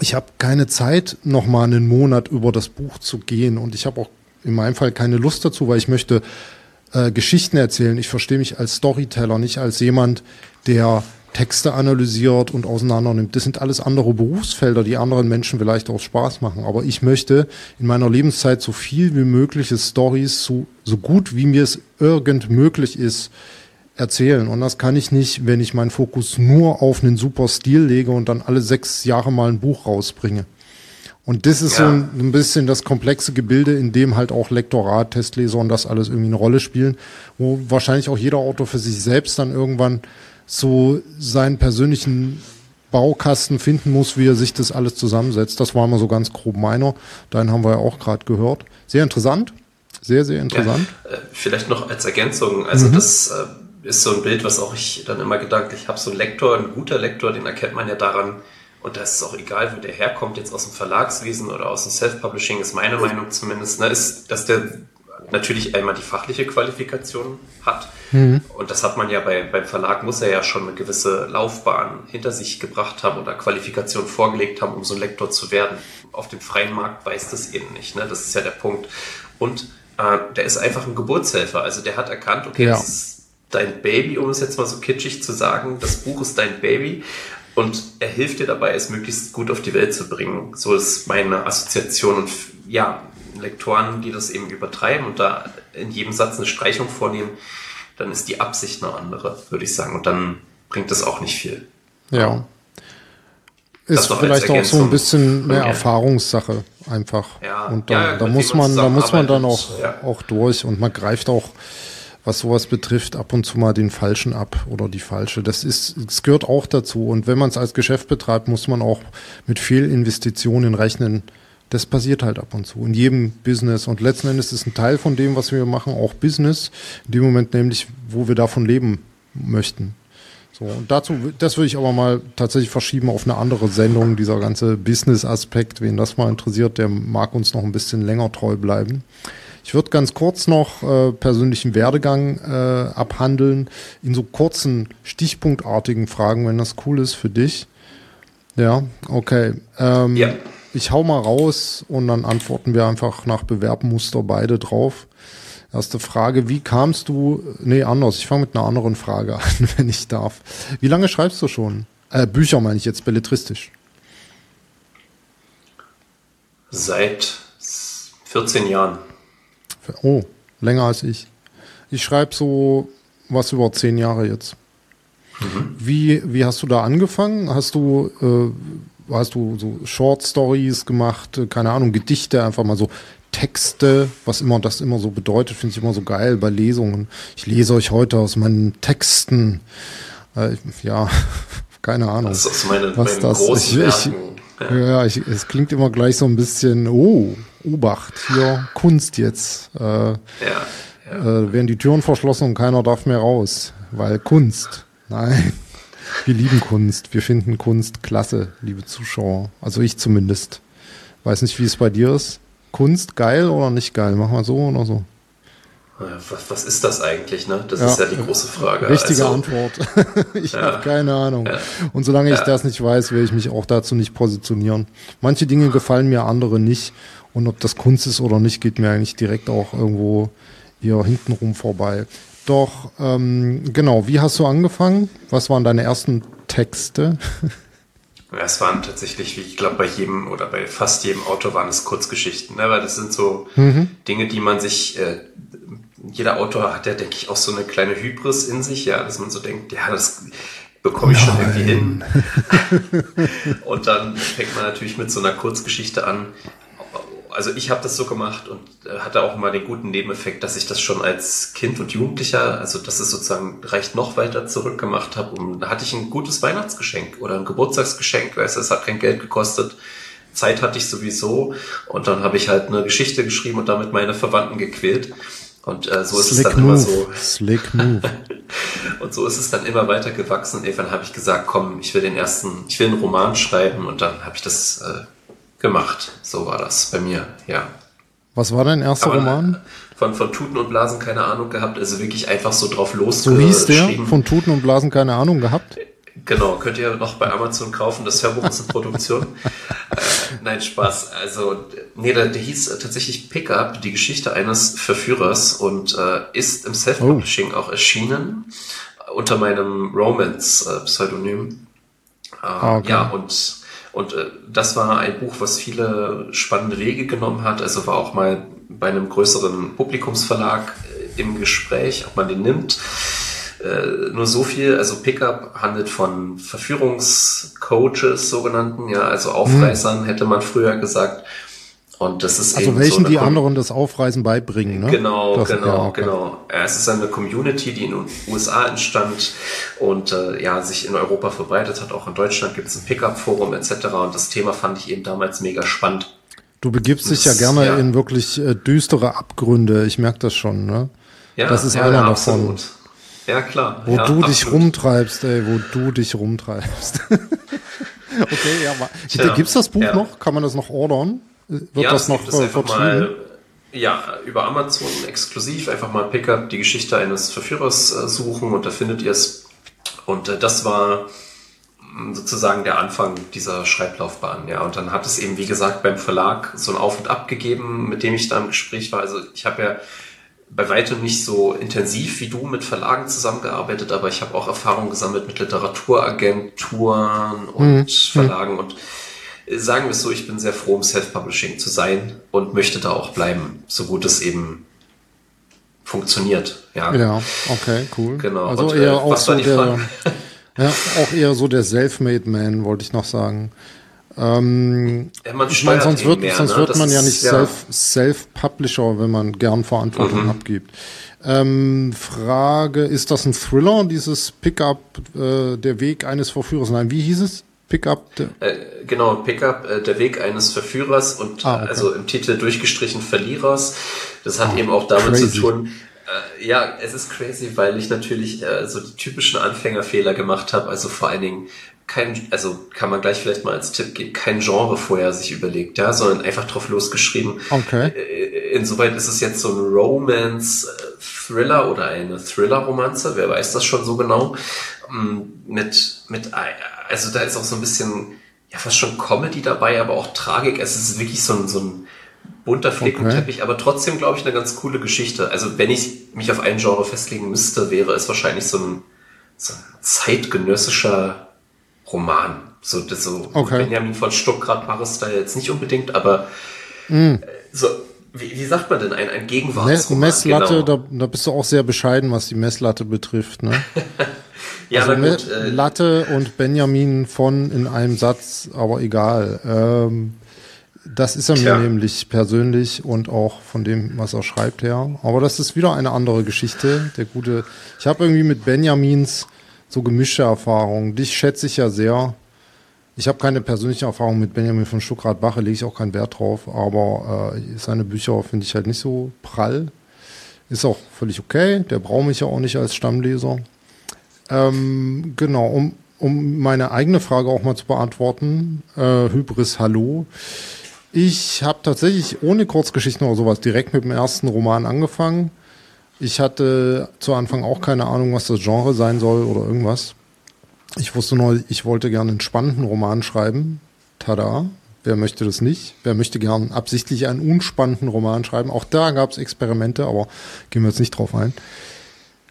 [SPEAKER 1] ich habe keine Zeit, noch mal einen Monat über das Buch zu gehen und ich habe auch in meinem Fall keine Lust dazu, weil ich möchte äh, Geschichten erzählen. Ich verstehe mich als Storyteller, nicht als jemand, der Texte analysiert und auseinander nimmt. Das sind alles andere Berufsfelder, die anderen Menschen vielleicht auch Spaß machen. Aber ich möchte in meiner Lebenszeit so viel wie mögliche Stories, so, so gut wie mir es irgend möglich ist, erzählen. Und das kann ich nicht, wenn ich meinen Fokus nur auf einen super Stil lege und dann alle sechs Jahre mal ein Buch rausbringe. Und das ist ja. so ein, ein, bisschen das komplexe Gebilde, in dem halt auch Lektorat, Testleser und das alles irgendwie eine Rolle spielen, wo wahrscheinlich auch jeder Autor für sich selbst dann irgendwann so seinen persönlichen Baukasten finden muss, wie er sich das alles zusammensetzt. Das war mal so ganz grob meiner. Deinen haben wir ja auch gerade gehört. Sehr interessant. Sehr, sehr interessant.
[SPEAKER 2] Ja, äh, vielleicht noch als Ergänzung. Also mhm. das äh, ist so ein Bild, was auch ich dann immer gedanklich habe. So ein Lektor, ein guter Lektor, den erkennt man ja daran, und da ist es auch egal, wo der herkommt, jetzt aus dem Verlagswesen oder aus dem Self-Publishing, ist meine Meinung zumindest, ne, ist, dass der natürlich einmal die fachliche Qualifikation hat. Mhm. Und das hat man ja bei, beim Verlag, muss er ja schon eine gewisse Laufbahn hinter sich gebracht haben oder Qualifikation vorgelegt haben, um so ein Lektor zu werden. Auf dem freien Markt weiß das eben nicht. Ne? Das ist ja der Punkt. Und äh, der ist einfach ein Geburtshelfer. Also der hat erkannt, okay, ja. das ist dein Baby, um es jetzt mal so kitschig zu sagen. Das Buch ist dein Baby und er hilft dir dabei, es möglichst gut auf die Welt zu bringen. So ist meine Assoziation und ja, Lektoren, die das eben übertreiben und da in jedem Satz eine Streichung vornehmen, dann ist die Absicht eine andere, würde ich sagen. Und dann bringt es auch nicht viel.
[SPEAKER 1] Ja. Ist vielleicht auch so ein bisschen eine Erfahrungssache einfach. Ja, und da, ja, da muss man, da muss man dann auch, ja. auch durch und man greift auch, was sowas betrifft, ab und zu mal den Falschen ab oder die Falsche. Das ist, es gehört auch dazu. Und wenn man es als Geschäft betreibt, muss man auch mit Fehlinvestitionen rechnen. Das passiert halt ab und zu in jedem Business. Und letzten Endes ist ein Teil von dem, was wir machen, auch Business. In dem Moment nämlich, wo wir davon leben möchten. So, und dazu, das würde ich aber mal tatsächlich verschieben auf eine andere Sendung, dieser ganze Business-Aspekt. Wen das mal interessiert, der mag uns noch ein bisschen länger treu bleiben. Ich würde ganz kurz noch äh, persönlichen Werdegang äh, abhandeln, in so kurzen, stichpunktartigen Fragen, wenn das cool ist für dich. Ja, okay. Ähm, ja. Ich hau mal raus und dann antworten wir einfach nach Bewerbmuster beide drauf. Erste Frage, wie kamst du, nee, anders, ich fange mit einer anderen Frage <laughs> an, wenn ich darf. Wie lange schreibst du schon? Äh, Bücher meine ich jetzt, belletristisch.
[SPEAKER 2] Seit 14 Jahren.
[SPEAKER 1] Oh, länger als ich. Ich schreibe so was über 10 Jahre jetzt. Mhm. Wie, wie hast du da angefangen? Hast du, äh, hast du so Short Stories gemacht, keine Ahnung, Gedichte, einfach mal so Texte, was immer das immer so bedeutet, finde ich immer so geil bei Lesungen. Ich lese euch heute aus meinen Texten. Äh, ja, <laughs> keine Ahnung. Das ist meine, was das ich, ich, ja, ja ich, es klingt immer gleich so ein bisschen, oh, Obacht, hier Kunst jetzt. Äh, ja, ja. Äh, werden die Türen verschlossen und keiner darf mehr raus, weil Kunst. Nein. Wir lieben Kunst. Wir finden Kunst klasse, liebe Zuschauer. Also ich zumindest. Weiß nicht, wie es bei dir ist. Kunst geil oder nicht geil? Machen wir so oder so?
[SPEAKER 2] Was, was ist das eigentlich? Ne? Das ja, ist ja die große Frage.
[SPEAKER 1] Richtige also, Antwort. <laughs> ich ja, habe keine Ahnung. Ja, Und solange ich das nicht weiß, werde ich mich auch dazu nicht positionieren. Manche Dinge gefallen mir, andere nicht. Und ob das Kunst ist oder nicht, geht mir eigentlich direkt auch irgendwo hier hintenrum vorbei. Doch, ähm, genau, wie hast du angefangen? Was waren deine ersten Texte? <laughs>
[SPEAKER 2] Es waren tatsächlich, wie ich glaube, bei jedem oder bei fast jedem Autor waren es Kurzgeschichten, ne? weil das sind so mhm. Dinge, die man sich, äh, jeder Autor hat ja, denke ich, auch so eine kleine Hybris in sich, ja, dass man so denkt, ja, das bekomme ich Nein. schon irgendwie hin. <laughs> Und dann fängt man natürlich mit so einer Kurzgeschichte an, also ich habe das so gemacht und äh, hatte auch immer den guten Nebeneffekt, dass ich das schon als Kind und Jugendlicher, also das ist sozusagen reicht noch weiter zurück gemacht habe. Und da hatte ich ein gutes Weihnachtsgeschenk oder ein Geburtstagsgeschenk, weißt du, es hat kein Geld gekostet. Zeit hatte ich sowieso und dann habe ich halt eine Geschichte geschrieben und damit meine Verwandten gequält. Und äh, so ist Slick es dann move. immer so. Slick move. <laughs> und so ist es dann immer weiter gewachsen. Und irgendwann habe ich gesagt, komm, ich will den ersten, ich will einen Roman schreiben und dann habe ich das äh, gemacht. So war das bei mir, ja.
[SPEAKER 1] Was war dein erster Aber Roman?
[SPEAKER 2] Von, von Tuten und Blasen keine Ahnung gehabt, also wirklich einfach so drauf los.
[SPEAKER 1] So hieß der? Von Tuten und Blasen keine Ahnung gehabt?
[SPEAKER 2] Genau, könnt ihr noch bei Amazon kaufen. Das Hörbuch ist in Produktion. <laughs> äh, nein, Spaß. Also, nee, der, der hieß tatsächlich Pickup, die Geschichte eines Verführers und äh, ist im Self-Publishing oh. auch erschienen unter meinem Romance-Pseudonym. Äh, ah, okay. Ja, und und äh, das war ein Buch, was viele spannende Wege genommen hat. Also war auch mal bei einem größeren Publikumsverlag äh, im Gespräch, ob man den nimmt. Äh, nur so viel, also Pickup handelt von Verführungscoaches, sogenannten, ja, also Aufreißern, mhm. hätte man früher gesagt. Und das ist
[SPEAKER 1] also welchen so die anderen das Aufreisen beibringen, ne?
[SPEAKER 2] Genau, das, genau, ja, genau. Es ist eine Community, die in den USA entstand und äh, ja sich in Europa verbreitet hat. Auch in Deutschland gibt es ein Pickup-Forum etc. Und das Thema fand ich eben damals mega spannend.
[SPEAKER 1] Du begibst dich ja gerne ja. in wirklich äh, düstere Abgründe. Ich merke das schon, ne? Ja, das ist einer davon. Absolut.
[SPEAKER 2] Ja, klar.
[SPEAKER 1] Wo du dich rumtreibst, ey, wo du dich rumtreibst. <laughs> okay, ja, aber. Gibt's das Buch noch? Kann man das noch ordern?
[SPEAKER 2] Wird ja, das noch das vertrieben? Mal, ja, über Amazon exklusiv einfach mal Pickup, die Geschichte eines Verführers äh, suchen und da findet ihr es. Und äh, das war mm, sozusagen der Anfang dieser Schreiblaufbahn. Ja, und dann hat es eben, wie gesagt, beim Verlag so ein Auf und Ab gegeben, mit dem ich da im Gespräch war. Also ich habe ja bei weitem nicht so intensiv wie du mit Verlagen zusammengearbeitet, aber ich habe auch Erfahrung gesammelt mit Literaturagenturen und mhm. Verlagen und äh, sagen wir es so, ich bin sehr froh, um Self-Publishing zu sein und möchte da auch bleiben, so gut es eben funktioniert. Ja,
[SPEAKER 1] ja okay, cool.
[SPEAKER 2] Genau.
[SPEAKER 1] Also und, eher äh, auch so der, <laughs> ja, auch eher so der Self-Made Man, wollte ich noch sagen. Ähm, ja, man ich meine, sonst wird, mehr, sonst ne? wird man ja nicht ja. Self-Publisher, wenn man gern Verantwortung mhm. abgibt. Ähm, Frage, ist das ein Thriller, dieses Pickup, äh, der Weg eines Verführers? Nein, wie hieß es? Pickup?
[SPEAKER 2] Äh, genau, Pickup, äh, der Weg eines Verführers und ah, okay. also im Titel durchgestrichen Verlierers. Das hat oh, eben auch damit crazy. zu tun, äh, ja, es ist crazy, weil ich natürlich äh, so die typischen Anfängerfehler gemacht habe. Also vor allen Dingen kein, also kann man gleich vielleicht mal als Tipp geben, kein Genre vorher sich überlegt, ja, sondern einfach drauf losgeschrieben.
[SPEAKER 1] Okay.
[SPEAKER 2] Äh, insoweit ist es jetzt so ein Romance-Thriller oder eine Thriller-Romanze, wer weiß das schon so genau. Mm, mit, mit, also da ist auch so ein bisschen, ja, fast schon Comedy dabei, aber auch Tragik. Es ist wirklich so ein, so ein bunter Flickenteppich, okay. aber trotzdem, glaube ich, eine ganz coole Geschichte. Also wenn ich mich auf ein Genre festlegen müsste, wäre es wahrscheinlich so ein, so ein zeitgenössischer Roman. So, das so okay. Benjamin von Stuckrad war es da jetzt nicht unbedingt, aber mm. so, wie, wie, sagt man denn, ein, ein Gegenwartsroman?
[SPEAKER 1] Messlatte, genau. da, da bist du auch sehr bescheiden, was die Messlatte betrifft, ne? <laughs> ja, also gut, äh, Latte und Benjamin von in einem Satz, aber egal. Ähm, das ist er Tja. mir nämlich persönlich und auch von dem, was er schreibt her. Aber das ist wieder eine andere Geschichte. Der gute, ich habe irgendwie mit Benjamins so gemischte Erfahrungen. Dich schätze ich ja sehr. Ich habe keine persönliche Erfahrung mit Benjamin von Stuckrad-Bache, lege ich auch keinen Wert drauf, aber äh, seine Bücher finde ich halt nicht so prall. Ist auch völlig okay, der braucht mich ja auch nicht als Stammleser. Ähm, genau, um, um meine eigene Frage auch mal zu beantworten, äh, Hybris Hallo. Ich habe tatsächlich ohne Kurzgeschichten oder sowas direkt mit dem ersten Roman angefangen. Ich hatte zu Anfang auch keine Ahnung, was das Genre sein soll oder irgendwas. Ich wusste nur, ich wollte gerne einen spannenden Roman schreiben. Tada. Wer möchte das nicht? Wer möchte gern absichtlich einen unspannenden Roman schreiben? Auch da gab es Experimente, aber gehen wir jetzt nicht drauf ein.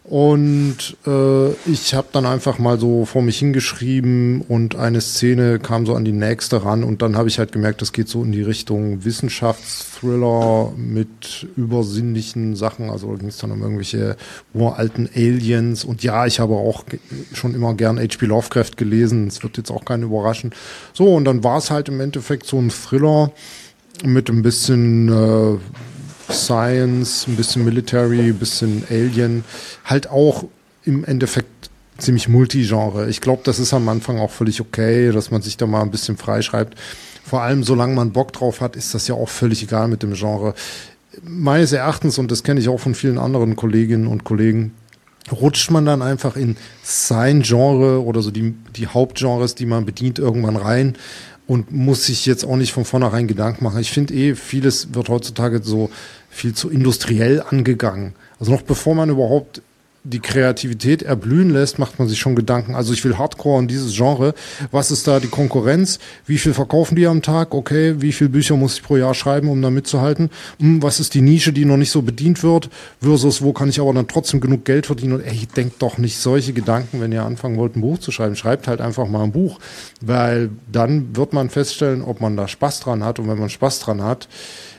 [SPEAKER 1] Und äh, ich habe dann einfach mal so vor mich hingeschrieben und eine Szene kam so an die nächste ran und dann habe ich halt gemerkt, das geht so in die Richtung Wissenschaftsthriller mit übersinnlichen Sachen. Also ging es dann um irgendwelche uralten Aliens und ja, ich habe auch schon immer gern H.P. Lovecraft gelesen. Es wird jetzt auch keinen überraschen. So, und dann war es halt im Endeffekt so ein Thriller mit ein bisschen äh, Science, ein bisschen Military, ein bisschen Alien, halt auch im Endeffekt ziemlich Multigenre. Ich glaube, das ist am Anfang auch völlig okay, dass man sich da mal ein bisschen freischreibt. Vor allem, solange man Bock drauf hat, ist das ja auch völlig egal mit dem Genre. Meines Erachtens, und das kenne ich auch von vielen anderen Kolleginnen und Kollegen, rutscht man dann einfach in sein Genre oder so die, die Hauptgenres, die man bedient, irgendwann rein und muss sich jetzt auch nicht von vornherein Gedanken machen. Ich finde eh, vieles wird heutzutage so viel zu industriell angegangen. Also noch bevor man überhaupt die Kreativität erblühen lässt, macht man sich schon Gedanken. Also ich will Hardcore in dieses Genre. Was ist da die Konkurrenz? Wie viel verkaufen die am Tag? Okay, wie viele Bücher muss ich pro Jahr schreiben, um da mitzuhalten? Hm, was ist die Nische, die noch nicht so bedient wird? Versus, wo kann ich aber dann trotzdem genug Geld verdienen? Und ey, denkt doch nicht solche Gedanken, wenn ihr anfangen wollt, ein Buch zu schreiben. Schreibt halt einfach mal ein Buch, weil dann wird man feststellen, ob man da Spaß dran hat. Und wenn man Spaß dran hat,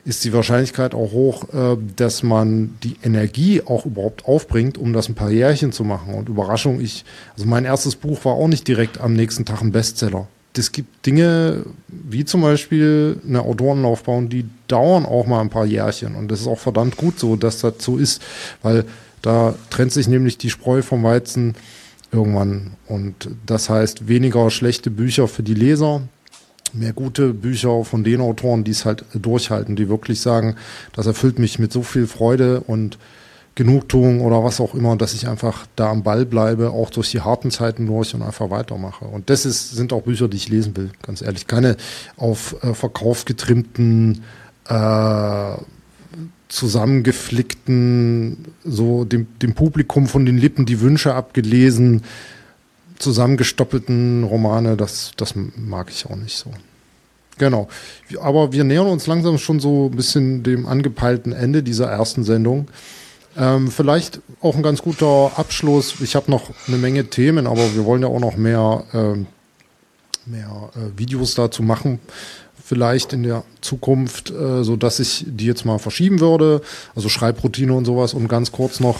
[SPEAKER 1] ist die Wahrscheinlichkeit auch hoch, äh, dass man die Energie auch überhaupt aufbringt, um das ein paar Jährchen zu machen. Und Überraschung, ich, also mein erstes Buch war auch nicht direkt am nächsten Tag ein Bestseller. Es gibt Dinge, wie zum Beispiel eine Autorenlaufbahn, die dauern auch mal ein paar Jährchen. Und das ist auch verdammt gut so, dass das so ist, weil da trennt sich nämlich die Spreu vom Weizen irgendwann. Und das heißt weniger schlechte Bücher für die Leser, mehr gute Bücher von den Autoren, die es halt durchhalten, die wirklich sagen, das erfüllt mich mit so viel Freude und Genugtuung oder was auch immer, dass ich einfach da am Ball bleibe, auch durch die harten Zeiten durch und einfach weitermache. Und das ist, sind auch Bücher, die ich lesen will, ganz ehrlich. Keine auf äh, Verkauf getrimmten, äh, zusammengeflickten, so dem, dem Publikum von den Lippen die Wünsche abgelesen, zusammengestoppelten Romane, das, das mag ich auch nicht so. Genau. Aber wir nähern uns langsam schon so ein bisschen dem angepeilten Ende dieser ersten Sendung. Ähm, vielleicht auch ein ganz guter Abschluss. Ich habe noch eine Menge Themen, aber wir wollen ja auch noch mehr, ähm, mehr äh, Videos dazu machen. Vielleicht in der Zukunft, äh, so ich die jetzt mal verschieben würde. Also Schreibroutine und sowas. Und ganz kurz noch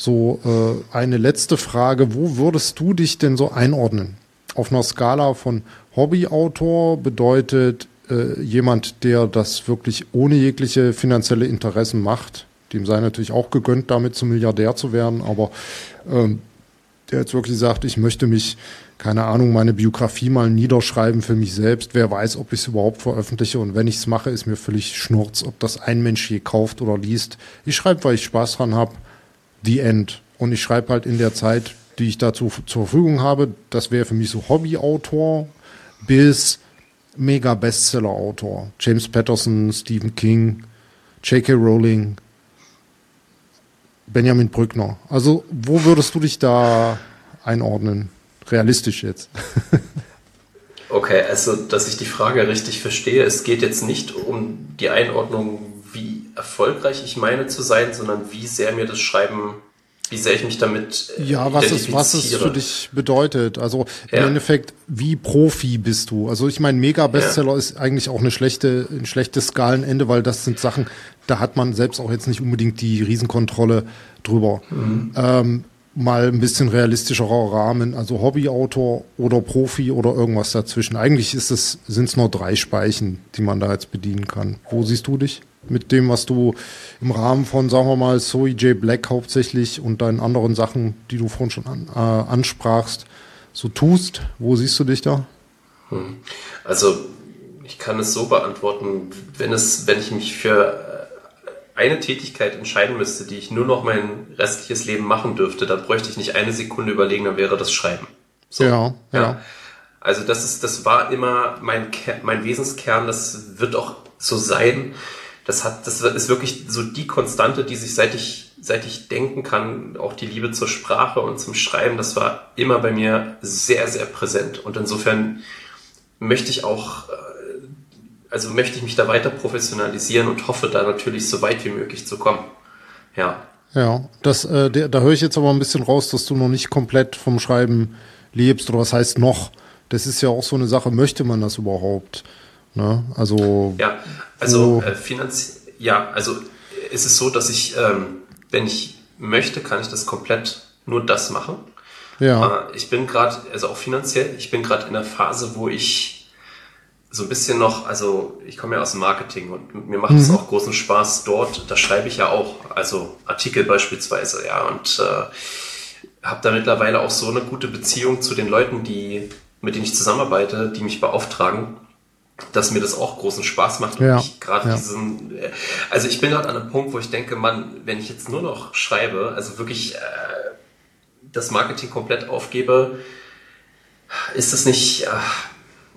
[SPEAKER 1] so äh, eine letzte Frage. Wo würdest du dich denn so einordnen? Auf einer Skala von Hobbyautor bedeutet äh, jemand, der das wirklich ohne jegliche finanzielle Interessen macht, dem sei natürlich auch gegönnt, damit zum Milliardär zu werden, aber ähm, der jetzt wirklich sagt, ich möchte mich, keine Ahnung, meine Biografie mal niederschreiben für mich selbst. Wer weiß, ob ich es überhaupt veröffentliche und wenn ich es mache, ist mir völlig schnurz, ob das ein Mensch je kauft oder liest. Ich schreibe, weil ich Spaß dran habe. The End. Und ich schreibe halt in der Zeit, die ich dazu zur Verfügung habe, das wäre für mich so Hobbyautor bis mega Bestseller-Autor. James Patterson, Stephen King, J.K. Rowling, Benjamin Brückner. Also, wo würdest du dich da einordnen? Realistisch jetzt. <laughs>
[SPEAKER 2] okay, also, dass ich die Frage richtig verstehe, es geht jetzt nicht um die Einordnung, erfolgreich ich meine zu sein, sondern wie sehr mir das Schreiben wie sehr ich mich damit
[SPEAKER 1] äh, Ja, was es, was es für dich bedeutet. Also im ja. Endeffekt, wie Profi bist du? Also ich meine, Mega-Bestseller ja. ist eigentlich auch eine schlechte, ein schlechtes Skalenende, weil das sind Sachen, da hat man selbst auch jetzt nicht unbedingt die Riesenkontrolle drüber. Mhm. Ähm, mal ein bisschen realistischerer Rahmen, also Hobbyautor oder Profi oder irgendwas dazwischen. Eigentlich ist es, sind es nur drei Speichen, die man da jetzt bedienen kann. Wo siehst du dich? Mit dem, was du im Rahmen von, sagen wir mal, Zoe J. Black hauptsächlich und deinen anderen Sachen, die du vorhin schon an, äh, ansprachst, so tust? Wo siehst du dich da?
[SPEAKER 2] Hm. Also ich kann es so beantworten, wenn es, wenn ich mich für äh, eine Tätigkeit entscheiden müsste, die ich nur noch mein restliches Leben machen dürfte, dann bräuchte ich nicht eine Sekunde überlegen, dann wäre das Schreiben.
[SPEAKER 1] So, ja, ja, ja.
[SPEAKER 2] Also das ist, das war immer mein, mein Wesenskern, das wird auch so sein das hat, das ist wirklich so die Konstante, die sich seit ich, seit ich denken kann, auch die Liebe zur Sprache und zum Schreiben, das war immer bei mir sehr, sehr präsent. Und insofern möchte ich auch, äh, also möchte ich mich da weiter professionalisieren und hoffe da natürlich so weit wie möglich zu kommen. Ja.
[SPEAKER 1] Ja, das, äh, da höre ich jetzt aber ein bisschen raus, dass du noch nicht komplett vom Schreiben lebst oder was heißt noch? Das ist ja auch so eine Sache, möchte man das überhaupt? Ne? Also
[SPEAKER 2] ja, also äh, finanz ja, also ist es so, dass ich, ähm, wenn ich möchte, kann ich das komplett nur das machen. Ja. Äh, ich bin gerade, also auch finanziell, ich bin gerade in der Phase, wo ich so ein bisschen noch, also ich komme ja aus dem Marketing und mir macht es mhm. auch großen Spaß dort. Da schreibe ich ja auch, also Artikel beispielsweise, ja, und äh, habe da mittlerweile auch so eine gute Beziehung zu den Leuten, die mit denen ich zusammenarbeite, die mich beauftragen dass mir das auch großen Spaß macht und ja, ich gerade ja. diesen, äh, also ich bin gerade an einem Punkt, wo ich denke, man, wenn ich jetzt nur noch schreibe, also wirklich äh, das Marketing komplett aufgebe, ist es nicht, äh,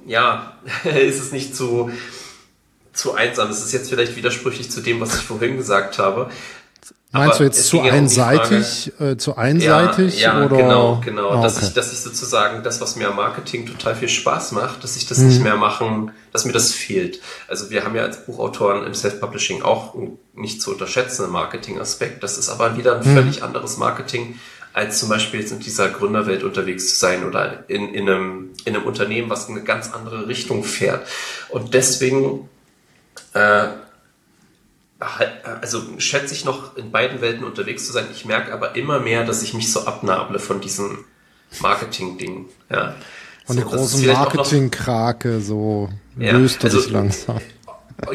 [SPEAKER 2] ja, <laughs> ist es nicht zu, zu einsam. Es ist jetzt vielleicht widersprüchlich zu dem, was ich vorhin gesagt habe.
[SPEAKER 1] Meinst du jetzt zu einseitig, äh, zu einseitig?
[SPEAKER 2] Ja, ja oder? genau, genau. Ah, okay. dass, ich, dass ich sozusagen das, was mir am Marketing total viel Spaß macht, dass ich das mhm. nicht mehr machen, dass mir das fehlt. Also wir haben ja als Buchautoren im Self-Publishing auch nicht zu unterschätzenden Marketing-Aspekt. Das ist aber wieder ein mhm. völlig anderes Marketing, als zum Beispiel jetzt in dieser Gründerwelt unterwegs zu sein oder in, in, einem, in einem Unternehmen, was in eine ganz andere Richtung fährt. Und deswegen äh, also schätze ich noch in beiden Welten unterwegs zu sein. Ich merke aber immer mehr, dass ich mich so abnable von diesem Marketing-Ding. Ja.
[SPEAKER 1] Von so, der großen Marketing-Krake, so ja, löst du also, dich langsam.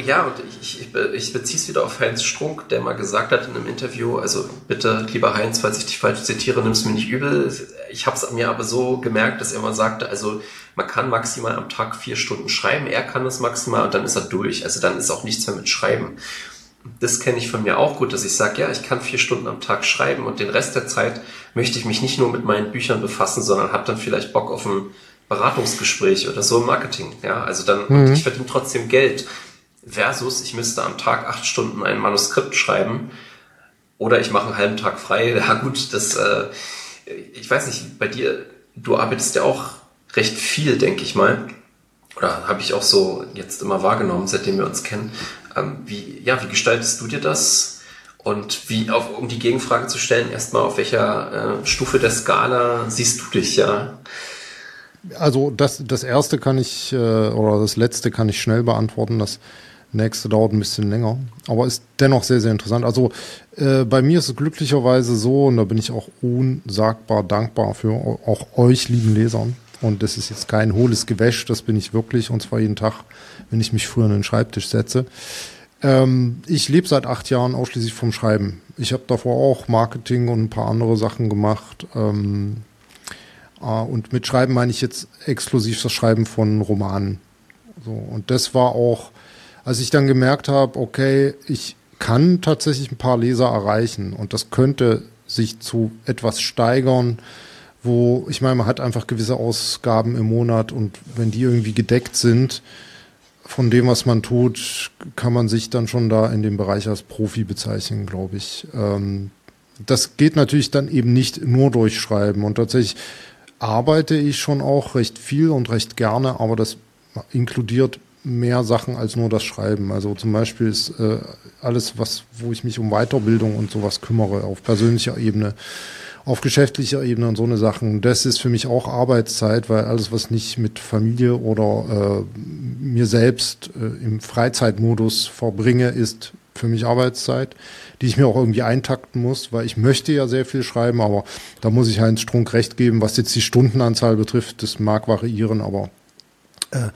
[SPEAKER 2] Ja, und ich, ich, ich beziehe es wieder auf Heinz Strunk, der mal gesagt hat in einem Interview, also bitte, lieber Heinz, falls ich dich falsch zitiere, nimm es mir nicht übel. Ich habe es mir aber so gemerkt, dass er mal sagte, also man kann maximal am Tag vier Stunden schreiben, er kann das maximal und dann ist er durch. Also dann ist auch nichts mehr mit Schreiben das kenne ich von mir auch gut, dass ich sage, ja, ich kann vier Stunden am Tag schreiben und den Rest der Zeit möchte ich mich nicht nur mit meinen Büchern befassen, sondern habe dann vielleicht Bock auf ein Beratungsgespräch oder so im Marketing. Ja, also dann, mhm. ich verdiene trotzdem Geld. Versus, ich müsste am Tag acht Stunden ein Manuskript schreiben oder ich mache einen halben Tag frei. <laughs> Ja gut, das, äh, ich weiß nicht, bei dir, du arbeitest ja auch recht viel, denke ich mal. Oder habe ich auch so jetzt immer wahrgenommen, seitdem wir uns kennen. Ähm, wie, ja, wie gestaltest du dir das? Und wie, auf, um die Gegenfrage zu stellen, erstmal, auf welcher äh, Stufe der Skala siehst du dich, ja?
[SPEAKER 1] Also das, das erste kann ich, äh, oder das letzte kann ich schnell beantworten. Das nächste dauert ein bisschen länger, aber ist dennoch sehr, sehr interessant. Also äh, bei mir ist es glücklicherweise so, und da bin ich auch unsagbar dankbar für auch euch, lieben Lesern. Und das ist jetzt kein hohles Gewäsch, das bin ich wirklich, und zwar jeden Tag, wenn ich mich früher an den Schreibtisch setze. Ähm, ich lebe seit acht Jahren ausschließlich vom Schreiben. Ich habe davor auch Marketing und ein paar andere Sachen gemacht. Ähm, äh, und mit Schreiben meine ich jetzt exklusiv das Schreiben von Romanen. So, und das war auch, als ich dann gemerkt habe, okay, ich kann tatsächlich ein paar Leser erreichen und das könnte sich zu etwas steigern, wo ich meine, man hat einfach gewisse Ausgaben im Monat und wenn die irgendwie gedeckt sind, von dem, was man tut, kann man sich dann schon da in dem Bereich als Profi bezeichnen, glaube ich. Ähm, das geht natürlich dann eben nicht nur durch Schreiben und tatsächlich arbeite ich schon auch recht viel und recht gerne, aber das inkludiert mehr Sachen als nur das Schreiben. Also zum Beispiel ist äh, alles, was, wo ich mich um Weiterbildung und sowas kümmere, auf persönlicher Ebene, auf geschäftlicher Ebene und so eine Sachen. Das ist für mich auch Arbeitszeit, weil alles, was nicht mit Familie oder äh, mir selbst äh, im Freizeitmodus verbringe, ist für mich Arbeitszeit, die ich mir auch irgendwie eintakten muss, weil ich möchte ja sehr viel schreiben, aber da muss ich Heinz Strunk recht geben, was jetzt die Stundenanzahl betrifft, das mag variieren, aber äh,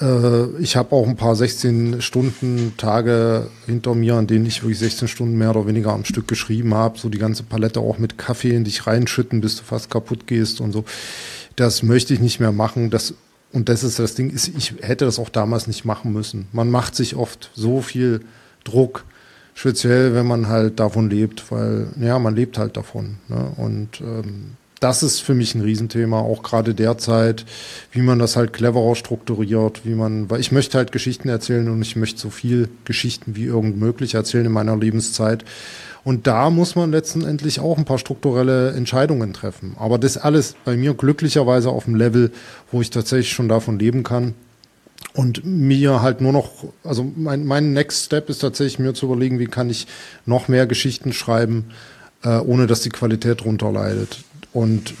[SPEAKER 1] äh, ich habe auch ein paar 16 Stunden Tage hinter mir, an denen ich wirklich 16 Stunden mehr oder weniger am Stück geschrieben habe, so die ganze Palette auch mit Kaffee in dich reinschütten, bis du fast kaputt gehst und so. Das möchte ich nicht mehr machen. Das und das ist das Ding, ich hätte das auch damals nicht machen müssen. Man macht sich oft so viel Druck, speziell wenn man halt davon lebt, weil ja, man lebt halt davon. Ne? Und ähm, das ist für mich ein Riesenthema, auch gerade derzeit, wie man das halt cleverer strukturiert, wie man, weil ich möchte halt Geschichten erzählen und ich möchte so viel Geschichten wie irgend möglich erzählen in meiner Lebenszeit. Und da muss man letztendlich auch ein paar strukturelle Entscheidungen treffen. Aber das alles bei mir glücklicherweise auf dem Level, wo ich tatsächlich schon davon leben kann. Und mir halt nur noch, also mein, mein Next Step ist tatsächlich mir zu überlegen, wie kann ich noch mehr Geschichten schreiben, äh, ohne dass die Qualität drunter leidet. Und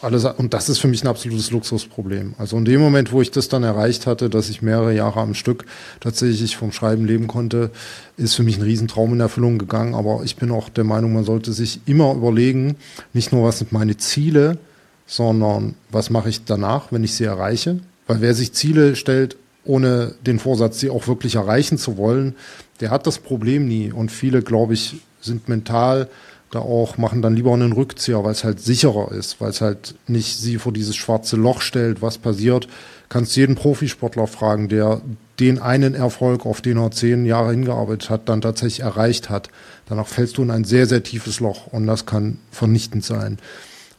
[SPEAKER 1] alles, und das ist für mich ein absolutes Luxusproblem. Also in dem Moment, wo ich das dann erreicht hatte, dass ich mehrere Jahre am Stück tatsächlich vom Schreiben leben konnte, ist für mich ein Riesentraum in Erfüllung gegangen. Aber ich bin auch der Meinung, man sollte sich immer überlegen, nicht nur was sind meine Ziele, sondern was mache ich danach, wenn ich sie erreiche. Weil wer sich Ziele stellt, ohne den Vorsatz, sie auch wirklich erreichen zu wollen, der hat das Problem nie. Und viele, glaube ich, sind mental da auch, machen dann lieber einen Rückzieher, weil es halt sicherer ist, weil es halt nicht sie vor dieses schwarze Loch stellt, was passiert. Kannst jeden Profisportler fragen, der den einen Erfolg, auf den er zehn Jahre hingearbeitet hat, dann tatsächlich erreicht hat. Danach fällst du in ein sehr, sehr tiefes Loch und das kann vernichtend sein.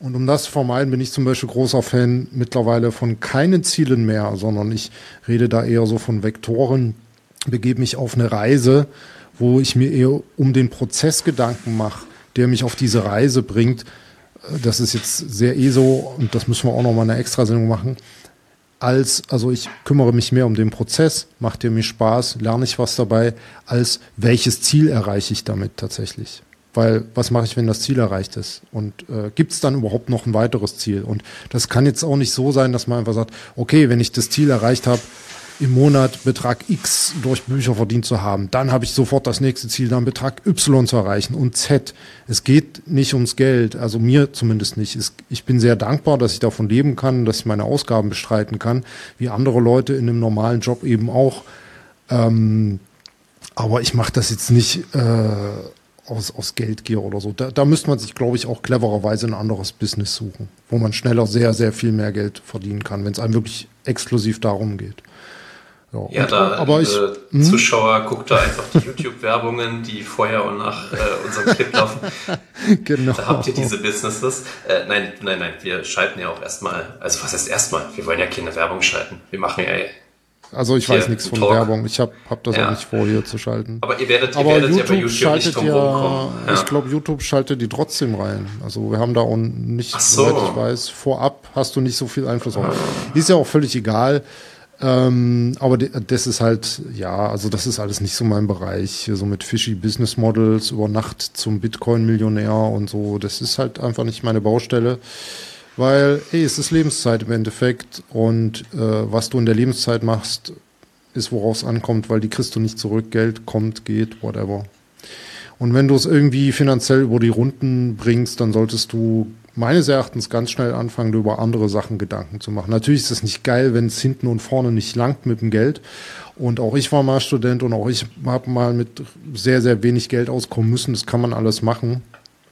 [SPEAKER 1] Und um das zu vermeiden, bin ich zum Beispiel großer Fan mittlerweile von keinen Zielen mehr, sondern ich rede da eher so von Vektoren, begebe mich auf eine Reise, wo ich mir eher um den Prozess Gedanken mache der mich auf diese Reise bringt. Das ist jetzt sehr eh so und das müssen wir auch noch mal eine Extrasendung machen. Als, also ich kümmere mich mehr um den Prozess, macht der mir Spaß, lerne ich was dabei, als welches Ziel erreiche ich damit tatsächlich. Weil was mache ich, wenn das Ziel erreicht ist? Und äh, gibt es dann überhaupt noch ein weiteres Ziel? Und das kann jetzt auch nicht so sein, dass man einfach sagt, okay, wenn ich das Ziel erreicht habe, im Monat Betrag X durch Bücher verdient zu haben. Dann habe ich sofort das nächste Ziel, dann Betrag Y zu erreichen und Z. Es geht nicht ums Geld, also mir zumindest nicht. Ich bin sehr dankbar, dass ich davon leben kann, dass ich meine Ausgaben bestreiten kann, wie andere Leute in einem normalen Job eben auch. Ähm, aber ich mache das jetzt nicht äh, aus, aus Geldgier oder so. Da, da müsste man sich, glaube ich, auch clevererweise ein anderes Business suchen, wo man schneller sehr, sehr viel mehr Geld verdienen kann, wenn es einem wirklich exklusiv darum geht.
[SPEAKER 2] Ja, ja und, da, aber ich, hm? Zuschauer, guckt da einfach die YouTube-Werbungen, die vorher und nach äh, unserem Clip laufen. <laughs> genau. Da habt ihr diese Businesses. Äh, nein, nein, nein, wir schalten ja auch erstmal, also was heißt erstmal? Wir wollen ja keine Werbung schalten. Wir machen ja
[SPEAKER 1] also ich weiß nichts von Talk. Werbung. Ich habe hab das ja. auch nicht vor, hier zu schalten.
[SPEAKER 2] Aber ihr werdet, ihr Aber werdet YouTube ja bei YouTube
[SPEAKER 1] schaltet nicht ja, ja, Ich glaube, YouTube schaltet die trotzdem rein. Also wir haben da auch nicht,
[SPEAKER 2] so. soweit
[SPEAKER 1] ich weiß, vorab hast du nicht so viel Einfluss auf. Ist ja auch völlig egal. Ähm, aber das ist halt, ja, also das ist alles nicht so mein Bereich. So mit fishy Business Models über Nacht zum Bitcoin-Millionär und so. Das ist halt einfach nicht meine Baustelle. Weil, ey, es ist Lebenszeit im Endeffekt. Und äh, was du in der Lebenszeit machst, ist, worauf es ankommt, weil die kriegst du nicht zurück. Geld kommt, geht, whatever. Und wenn du es irgendwie finanziell über die Runden bringst, dann solltest du meines Erachtens ganz schnell anfangen, über andere Sachen Gedanken zu machen. Natürlich ist es nicht geil, wenn es hinten und vorne nicht langt mit dem Geld. Und auch ich war mal Student und auch ich habe mal mit sehr, sehr wenig Geld auskommen müssen. Das kann man alles machen.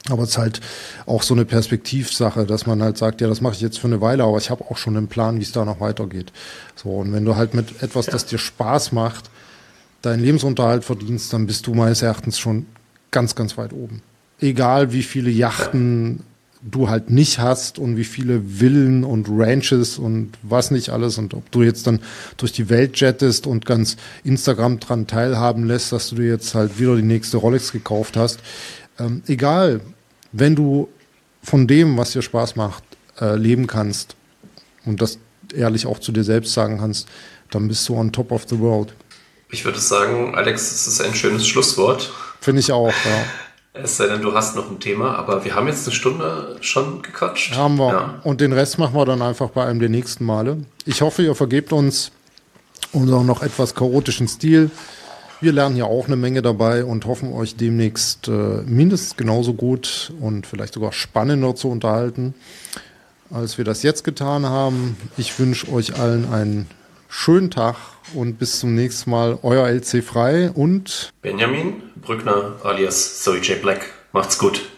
[SPEAKER 1] Aber es ist halt auch so eine Perspektivsache, dass man halt sagt, ja, das mache ich jetzt für eine Weile, aber ich habe auch schon einen Plan, wie es da noch weitergeht. So, und wenn du halt mit etwas, das dir Spaß macht, deinen Lebensunterhalt verdienst, dann bist du meines Erachtens schon ganz, ganz weit oben. Egal wie viele Yachten du halt nicht hast und wie viele Villen und Ranches und was nicht alles und ob du jetzt dann durch die Welt jettest und ganz Instagram dran teilhaben lässt, dass du dir jetzt halt wieder die nächste Rolex gekauft hast. Ähm, egal, wenn du von dem, was dir Spaß macht, äh, leben kannst und das ehrlich auch zu dir selbst sagen kannst, dann bist du on top of the world.
[SPEAKER 2] Ich würde sagen, Alex, das ist ein schönes Schlusswort.
[SPEAKER 1] Finde ich auch, ja. <laughs>
[SPEAKER 2] Es sei denn, du hast noch ein Thema, aber wir haben jetzt eine Stunde schon gequatscht.
[SPEAKER 1] Haben wir. Ja. Und den Rest machen wir dann einfach bei einem der nächsten Male. Ich hoffe, ihr vergebt uns unseren noch etwas chaotischen Stil. Wir lernen ja auch eine Menge dabei und hoffen euch demnächst äh, mindestens genauso gut und vielleicht sogar spannender zu unterhalten, als wir das jetzt getan haben. Ich wünsche euch allen einen schönen Tag und bis zum nächsten Mal. Euer LC Frei und
[SPEAKER 2] Benjamin Brückner alias Zoe J. Black. Macht's gut.